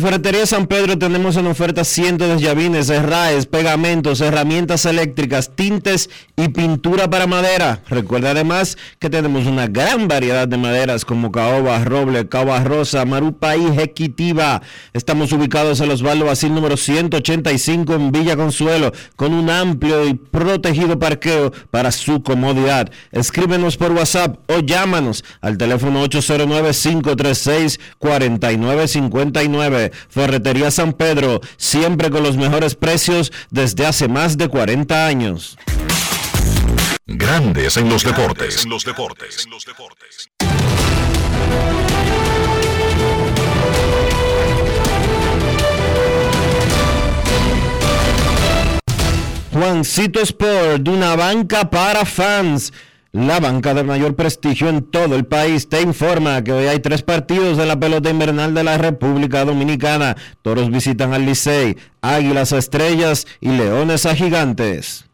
Ferretería San Pedro tenemos en oferta cientos de llavines, herraes, pegamentos, herramientas eléctricas, tintes y pintura para madera. Recuerda además que tenemos una gran variedad de maderas como caoba, roble, caoba rosa, marupa y jequitiva. Estamos ubicados en Osvaldo Basil número 185 en Villa Consuelo con un amplio y protegido parqueo para su comodidad. Escríbenos por WhatsApp o llámanos al teléfono 809-536-4959. Ferretería San Pedro, siempre con los mejores precios desde hace más de 40 años. Grandes en los deportes. En los deportes. En los deportes. Juancito Sport, de una banca para fans. La banca de mayor prestigio en todo el país te informa que hoy hay tres partidos de la pelota invernal de la República Dominicana. Toros visitan al Licey, Águilas a Estrellas y Leones a Gigantes.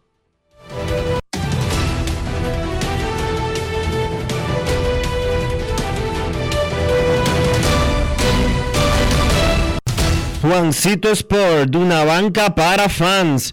Juancito Sport, una banca para fans.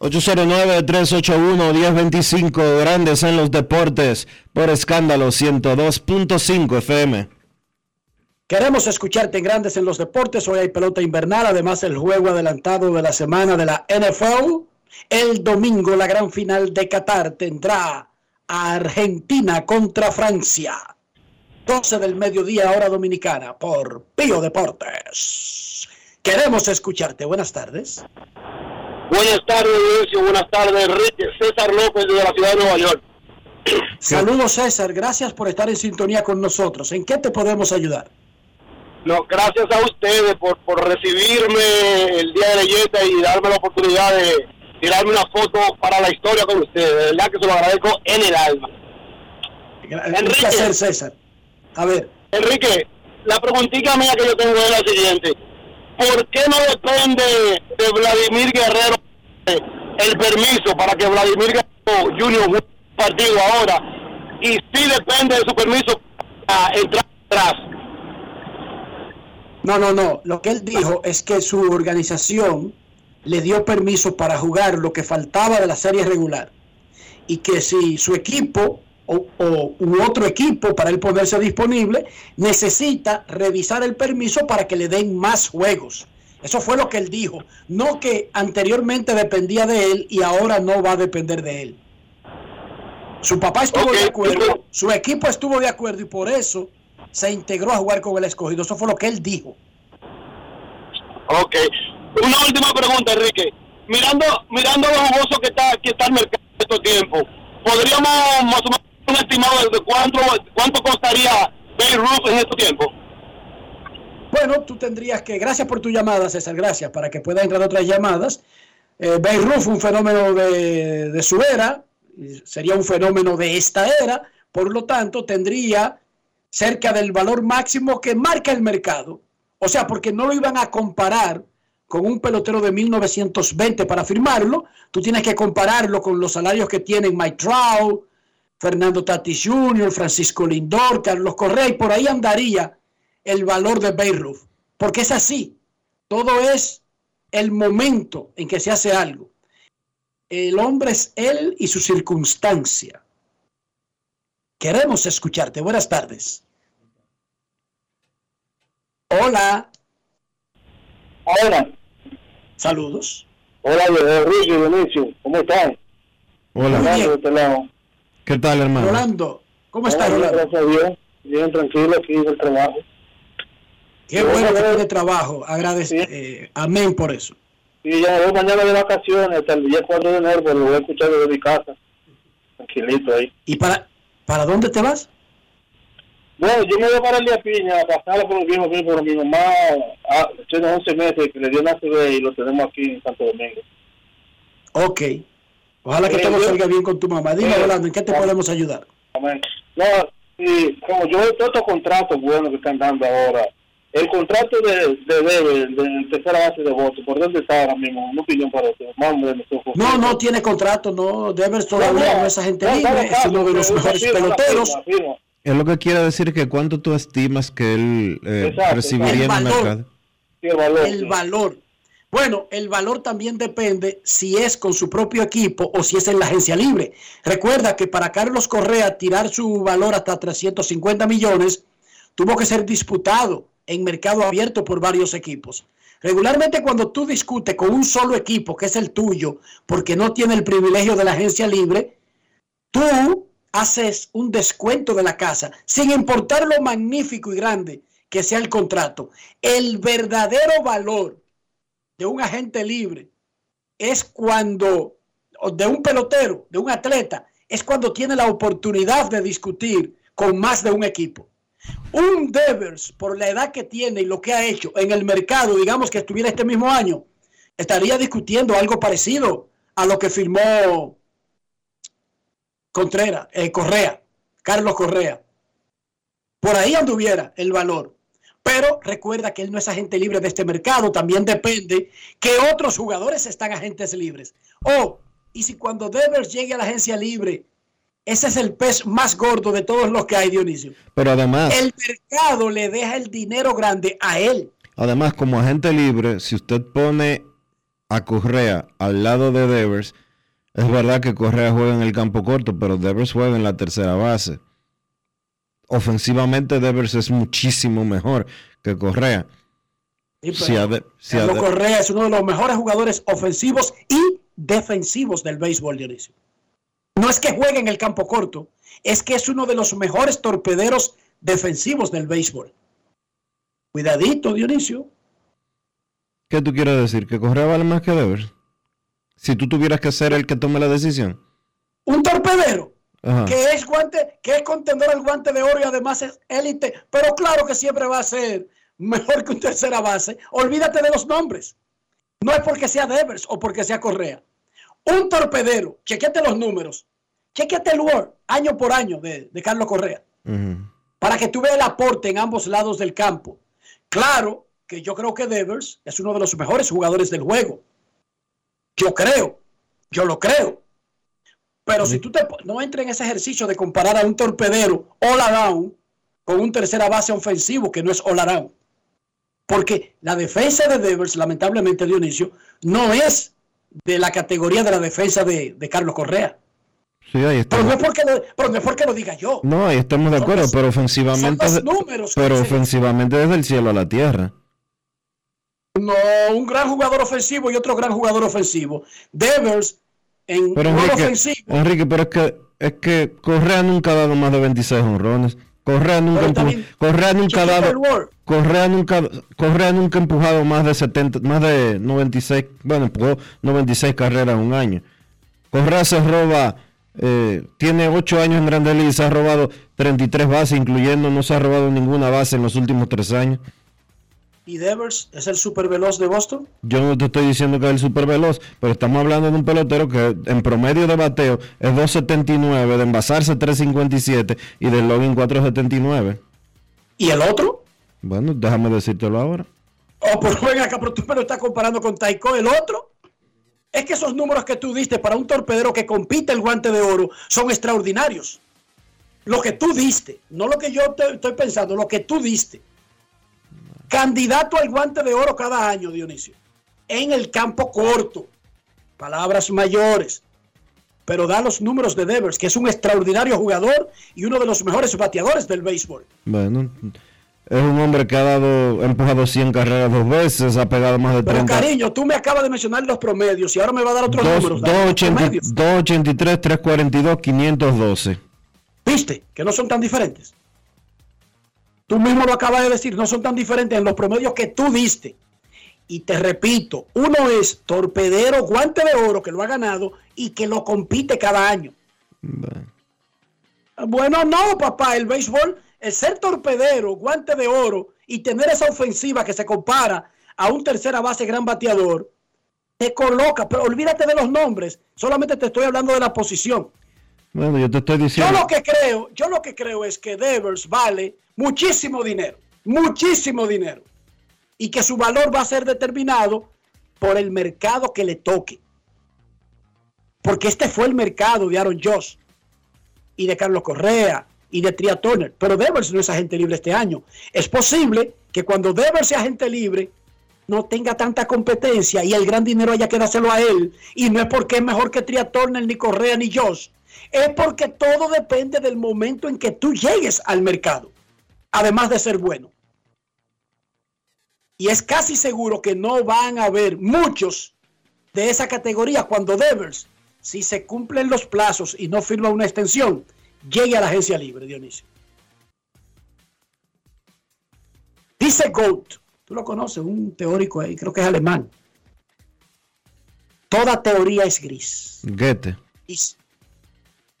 809-381-1025, Grandes en los Deportes, por escándalo 102.5 FM. Queremos escucharte en Grandes en los Deportes. Hoy hay pelota invernal, además el juego adelantado de la semana de la NFL. El domingo la gran final de Qatar tendrá a Argentina contra Francia. 12 del mediodía hora dominicana por Pío Deportes. Queremos escucharte. Buenas tardes. Buenas tardes, Lucio. Buenas tardes, Enrique. César López de la ciudad de Nueva York. *clears throat* Saludos César, gracias por estar en sintonía con nosotros. ¿En qué te podemos ayudar? No, gracias a ustedes por, por recibirme el día de Leyeta y darme la oportunidad de tirarme una foto para la historia con ustedes. De verdad que se lo agradezco en el alma. Un placer, César. A ver. Enrique, la preguntita mía que yo tengo es la siguiente. ¿Por qué no depende de Vladimir Guerrero el permiso para que Vladimir Guerrero Junior juegue un partido ahora? Y sí depende de su permiso para entrar atrás. No, no, no. Lo que él dijo es que su organización le dio permiso para jugar lo que faltaba de la serie regular. Y que si su equipo o, o, u otro equipo para él ponerse disponible necesita revisar el permiso para que le den más juegos. Eso fue lo que él dijo. No que anteriormente dependía de él y ahora no va a depender de él. Su papá estuvo okay. de acuerdo, su equipo estuvo de acuerdo y por eso se integró a jugar con el escogido. Eso fue lo que él dijo. Ok. Una última pregunta, Enrique. Mirando, mirando lo jugoso que está, que está el mercado en estos tiempos, ¿podríamos más o menos estimado de cuánto, cuánto costaría Beirut en estos tiempos? Bueno, tú tendrías que, gracias por tu llamada, César, gracias, para que pueda entrar otras llamadas. Eh, un fenómeno de, de su era, sería un fenómeno de esta era, por lo tanto tendría cerca del valor máximo que marca el mercado. O sea, porque no lo iban a comparar con un pelotero de 1920 para firmarlo, tú tienes que compararlo con los salarios que tienen Mike Trout, Fernando Tatis Jr., Francisco Lindor, Carlos Correa, y por ahí andaría el valor de Beirut. Porque es así. Todo es el momento en que se hace algo. El hombre es él y su circunstancia. Queremos escucharte. Buenas tardes. Hola. Hola. Saludos. Hola, Enrique, Benicio. ¿Cómo están? Hola. Bien. ¿Qué tal, hermano? Rolando, ¿cómo estás, Rolando? Gracias a Dios. Bien, tranquilo, aquí del trabajo. Qué bueno que tiene trabajo. Agradece, eh, amén por eso. Y ya voy mañana de vacaciones hasta el día 4 de enero, pero lo voy a escuchar desde mi casa. Tranquilito ahí. ¿Y para, para dónde te vas? Bueno, yo me voy para el día Piña a pasarlo por el mismo tiempo, pero mi mamá ah, tiene 11 meses que le dio una CB y lo tenemos aquí en Santo Domingo. Ok. Ojalá que Eh, todo salga bien con tu mamá. Dime, Eh, Rolando, ¿en qué te podemos ayudar? Amén. No, y como yo veo todos estos contratos buenos que están dando ahora, el contrato de, de Debe, de tercera base de voto, ¿por dónde está ahora mismo? Una opinión para usted. No, no tiene contrato, no. Devers todavía no, es agente no, libre, no, es uno de los no, mejores firma, peloteros. firma, firma. Es lo que quiere decir que cuánto tú estimas que él eh, Exacto, recibiría en el el valor. mercado. el valor. El valor. Bueno, el valor también depende si es con su propio equipo o si es en la agencia libre. Recuerda que para Carlos Correa tirar su valor hasta 350 millones, tuvo que ser disputado en mercado abierto por varios equipos. Regularmente cuando tú discutes con un solo equipo, que es el tuyo, porque no tiene el privilegio de la agencia libre, tú haces un descuento de la casa, sin importar lo magnífico y grande que sea el contrato. El verdadero valor de un agente libre es cuando, de un pelotero, de un atleta, es cuando tiene la oportunidad de discutir con más de un equipo. Un Devers, por la edad que tiene y lo que ha hecho en el mercado, digamos que estuviera este mismo año, estaría discutiendo algo parecido a lo que firmó Contreras, eh, Correa, Carlos Correa. Por ahí anduviera el valor. Pero recuerda que él no es agente libre de este mercado. También depende que otros jugadores están agentes libres. Oh, y si cuando Devers llegue a la agencia libre, ese es el pez más gordo de todos los que hay, Dionisio. Pero además, El mercado le deja el dinero grande a él. además como agente libre, si usted pone a Correa al lado de Devers, es verdad que Correa juega en el campo corto, pero Devers juega en la tercera base. Ofensivamente Devers es muchísimo mejor que Correa. Sí, Si si Correa es uno de los mejores jugadores ofensivos y defensivos del béisbol, Dionisio. No es que juegue en el campo corto, es que es uno de los mejores torpederos defensivos del béisbol. Cuidadito, Dionisio. ¿Qué tú quieres decir? ¿Que Correa vale más que Devers? Si tú tuvieras que ser el que tome la decisión. Un torpedero Ajá. que es guante, que es contendor al guante de oro y además es élite, pero claro que siempre va a ser mejor que un tercera base. Olvídate de los nombres. No es porque sea Devers o porque sea Correa. Un torpedero, chequete los números, chequete el WAR año por año de, de Carlos Correa, para que tú veas el aporte en ambos lados del campo. Claro que yo creo que Devers es uno de los mejores jugadores del juego. Yo creo, yo lo creo. Pero si tú te, no entres en ese ejercicio de comparar a un torpedero all around con un tercera base ofensivo que no es all around. Porque la defensa de Devers, lamentablemente, Dionisio, no es de la categoría de la defensa de, de Carlos Correa. Sí, ahí Pero no, es porque lo, pero no es porque lo diga yo. No, ahí estamos de acuerdo, los- pero ofensivamente, números pero ofensivamente desde el cielo a la tierra. No, un gran jugador ofensivo y otro gran jugador ofensivo. Devers en Pero Enrique, ofensivo. Enrique, pero es que es que Correa nunca ha dado más de 26 honrones. Correa nunca, empu- Correa nunca ha dado. Correa nunca, Correa nunca ha empujado más de 70, más de 96, bueno, empujó 96 carreras en un año. Correa se roba, eh, tiene 8 años en Grandes Ligas, se ha robado 33 bases, incluyendo no se ha robado ninguna base en los últimos 3 años. ¿Y Devers es el super veloz de Boston? Yo no te estoy diciendo que es el super veloz, pero estamos hablando de un pelotero que en promedio de bateo es 2.79, de envasarse 3.57 y de login 4.79. ¿Y el otro? Bueno, déjame decírtelo ahora. Oh, pues ven acá, pero tú me lo estás comparando con Taiko, el otro. Es que esos números que tú diste para un torpedero que compite el guante de oro son extraordinarios. Lo que tú diste, no lo que yo te- estoy pensando, lo que tú diste. Candidato al guante de oro cada año, Dionisio. En el campo corto. Palabras mayores. Pero da los números de Devers, que es un extraordinario jugador y uno de los mejores bateadores del béisbol. Bueno, es un hombre que ha dado, ha empujado 100 carreras dos veces, ha pegado más de Pero 30. cariño, tú me acabas de mencionar los promedios y ahora me va a dar otros Dos- números. dame los 280 promedios. 283, 342, 512. ¿Viste? Que no son tan diferentes. Tú mismo lo acabas de decir, no son tan diferentes en los promedios que tú diste. Y te repito, uno es torpedero, guante de oro, que lo ha ganado y que lo compite cada año. Bueno, no, papá, el béisbol, el ser torpedero, guante de oro y tener esa ofensiva que se compara a un tercera base gran bateador, te coloca, pero olvídate de los nombres, solamente te estoy hablando de la posición. Bueno, yo te estoy Yo diciendo. lo que creo, yo lo que creo es que Devers vale muchísimo dinero. muchísimo dinero y que su valor va a ser determinado por el mercado que le toque. Porque este fue el mercado de Aaron Josh y de Carlos Correa y de Tria Turner. Pero Devers no es agente libre este año. Es posible que cuando Devers sea agente libre no tenga tanta competencia y el gran dinero haya que dárselo a él. Y no es porque es mejor que Tria Turner, ni Correa, ni Josh. Es porque todo depende del momento en que tú llegues al mercado. Además de ser bueno. Y es casi seguro que no van a haber muchos de esa categoría cuando Devers, si se cumplen los plazos y no firma una extensión, llegue a la agencia libre, Dionisio. Dice Gold, tú lo conoces, un teórico ahí, creo que es alemán. Toda teoría es gris. Goethe.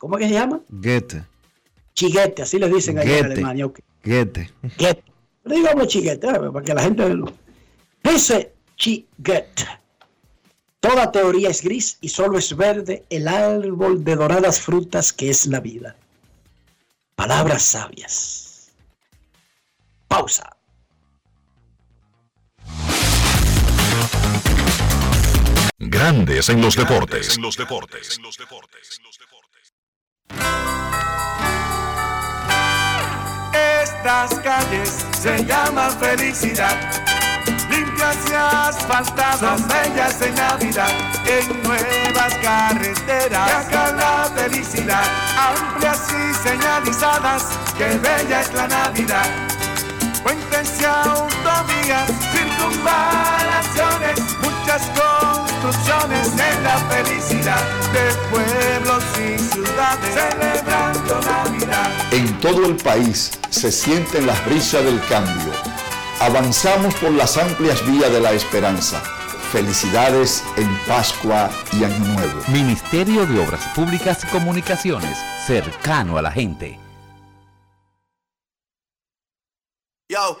¿Cómo es que se llama? Goethe. Chiguete, así le dicen allá en Alemania. Okay. Goethe. Goethe. Digamos chiguete, para que la gente lo... Dice Chiguete. Toda teoría es gris y solo es verde el árbol de doradas frutas que es la vida. Palabras sabias. Pausa. Grandes en los deportes. En los deportes. Estas calles se llaman felicidad. Limpias y asfaltadas, son bellas en Navidad. En nuevas carreteras, acá la felicidad. Amplias y señalizadas, que bella es la Navidad. Puentes y autovías, circunvalaciones, muchas construcciones en la felicidad de pueblos y ciudades celebrando Navidad. En todo el país se sienten las brisas del cambio. Avanzamos por las amplias vías de la esperanza. Felicidades en Pascua y Año Nuevo. Ministerio de Obras Públicas y Comunicaciones, cercano a la gente. Yo,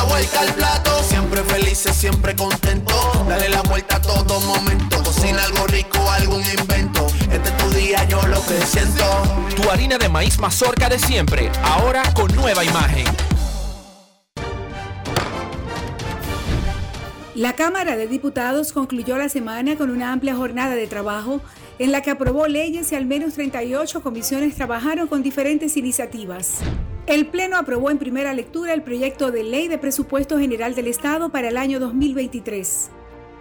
La vuelta al plato, siempre felices, siempre contento. Dale la vuelta a todo momento. Cocina algo rico, algún invento. Este es tu día, yo lo que siento. Tu harina de maíz mazorca de siempre, ahora con nueva imagen. La Cámara de Diputados concluyó la semana con una amplia jornada de trabajo en la que aprobó leyes y al menos 38 comisiones trabajaron con diferentes iniciativas. El Pleno aprobó en primera lectura el proyecto de ley de presupuesto general del Estado para el año 2023.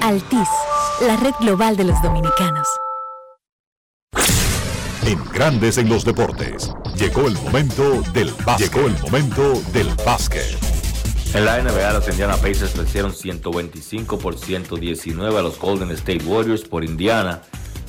Altis, la red global de los dominicanos. En Grandes en los Deportes, llegó el momento del básquet. Llegó el momento del básquet. En la NBA, los Indiana Pacers vencieron 125 por 119 a los Golden State Warriors por Indiana.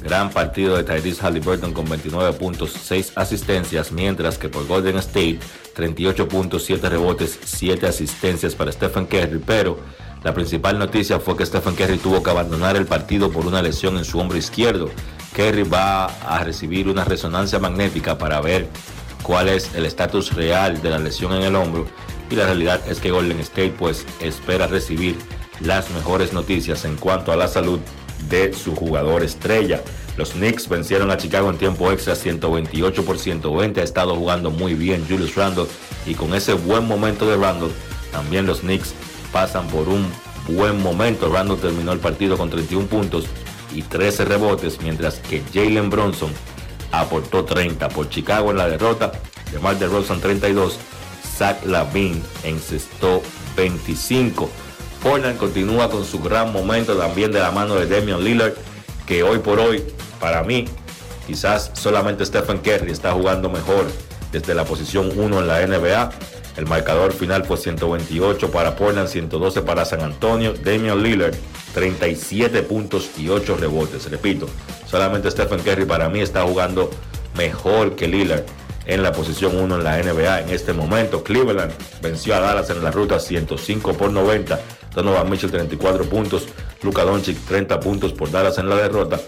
Gran partido de Tyrese Halliburton con 29 puntos, 6 asistencias, mientras que por Golden State 38 puntos, 7 rebotes, 7 asistencias para Stephen Curry, pero la principal noticia fue que Stephen Curry tuvo que abandonar el partido por una lesión en su hombro izquierdo. Curry va a recibir una resonancia magnética para ver cuál es el estatus real de la lesión en el hombro y la realidad es que Golden State pues espera recibir las mejores noticias en cuanto a la salud de su jugador estrella. Los Knicks vencieron a Chicago en tiempo extra 128 por 120. Ha estado jugando muy bien Julius Randle y con ese buen momento de Randle también los Knicks pasan por un buen momento. Randle terminó el partido con 31 puntos y 13 rebotes, mientras que Jalen Bronson aportó 30 por Chicago en la derrota. DeMar DeRozan 32, Zach Lavin encestó 25. Portland continúa con su gran momento también de la mano de Damian Lillard, que hoy por hoy, para mí, quizás solamente Stephen Curry está jugando mejor desde la posición 1 en la NBA. El marcador final fue 128 para Portland, 112 para San Antonio. Damian Lillard, 37 puntos y 8 rebotes. Repito, solamente Stephen Curry para mí está jugando mejor que Lillard en la posición 1 en la NBA en este momento. Cleveland venció a Dallas en la ruta 105 por 90. Donovan Mitchell 34 puntos. Luka Doncic 30 puntos por Dallas en la derrota.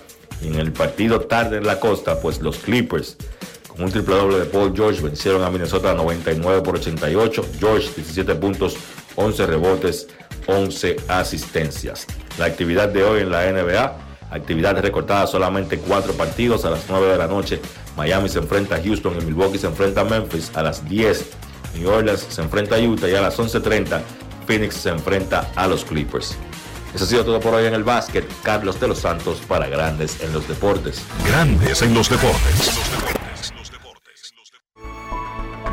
Y en el partido tarde en la costa, pues los Clippers con un triple doble de Paul George vencieron a Minnesota 99 por 88. George 17 puntos, 11 rebotes, 11 asistencias. La actividad de hoy en la NBA, actividad recortada solamente 4 partidos a las 9 de la noche. Miami se enfrenta a Houston y Milwaukee se enfrenta a Memphis a las 10. New Orleans se enfrenta a Utah y a las 11.30 Phoenix se enfrenta a los Clippers. Eso ha sido todo por hoy en el básquet. Carlos de los Santos para Grandes en los Deportes. Grandes en los Deportes.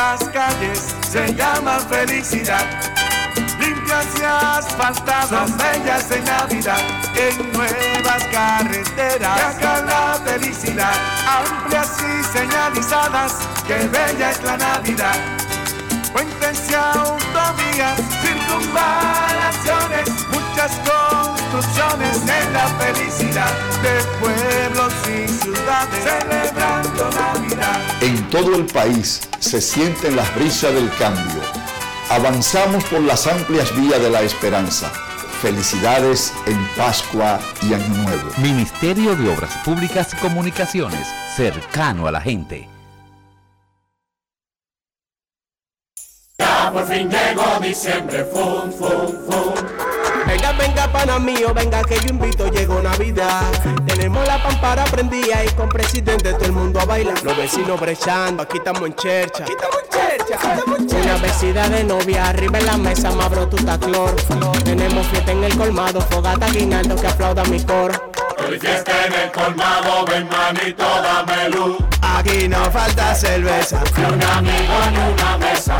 Estas calles se llaman felicidad. Limpias y asfaltadas, bellas en Navidad. En nuevas carreteras, acá la felicidad. Amplias y señalizadas, que bella es la Navidad. Puentes y autovías, circunvalaciones, muchas construcciones en la felicidad de pueblos y ciudades celebrando Navidad. En todo el país se sienten las brisas del cambio. Avanzamos por las amplias vías de la esperanza. Felicidades en Pascua y Año Nuevo. Ministerio de Obras Públicas y Comunicaciones, cercano a la gente. Ya por fin llegó diciembre, fum, fum, fum. Venga, venga, pana mío, venga que yo invito, llegó Navidad. Tenemos la pampara prendida y con presidente todo el mundo a bailar. Los vecinos brechando, aquí estamos en chercha. Aquí estamos en chercha, aquí estamos en chercha. Una vestida de novia, arriba en la mesa, me abro tu taclor. Tenemos fiesta en el colmado, fogata guinaldo que aplauda mi coro. Hoy fiesta en el colmado, ven manito, dame luz. Aquí no falta cerveza. Ni un amigo ni una mesa.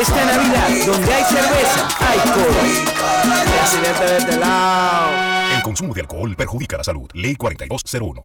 Esta Navidad, donde hay cerveza, hay coro. Presidente de este lado. El consumo de alcohol perjudica la salud. Ley 4201.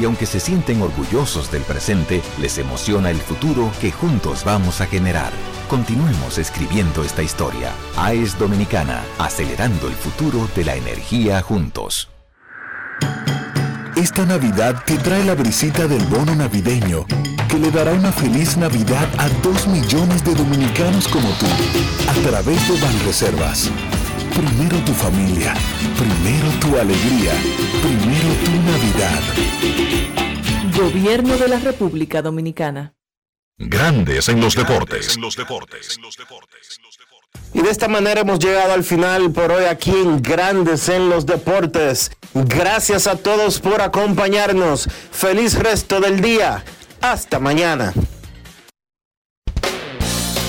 Y aunque se sienten orgullosos del presente, les emociona el futuro que juntos vamos a generar. Continuemos escribiendo esta historia. AES Dominicana, acelerando el futuro de la energía juntos. Esta Navidad te trae la brisita del bono navideño, que le dará una feliz Navidad a dos millones de dominicanos como tú, a través de Banreservas. Primero tu familia, primero tu alegría, primero tu Navidad. Gobierno de la República Dominicana. Grandes en los deportes. Y de esta manera hemos llegado al final por hoy aquí en Grandes en los Deportes. Gracias a todos por acompañarnos. Feliz resto del día. Hasta mañana.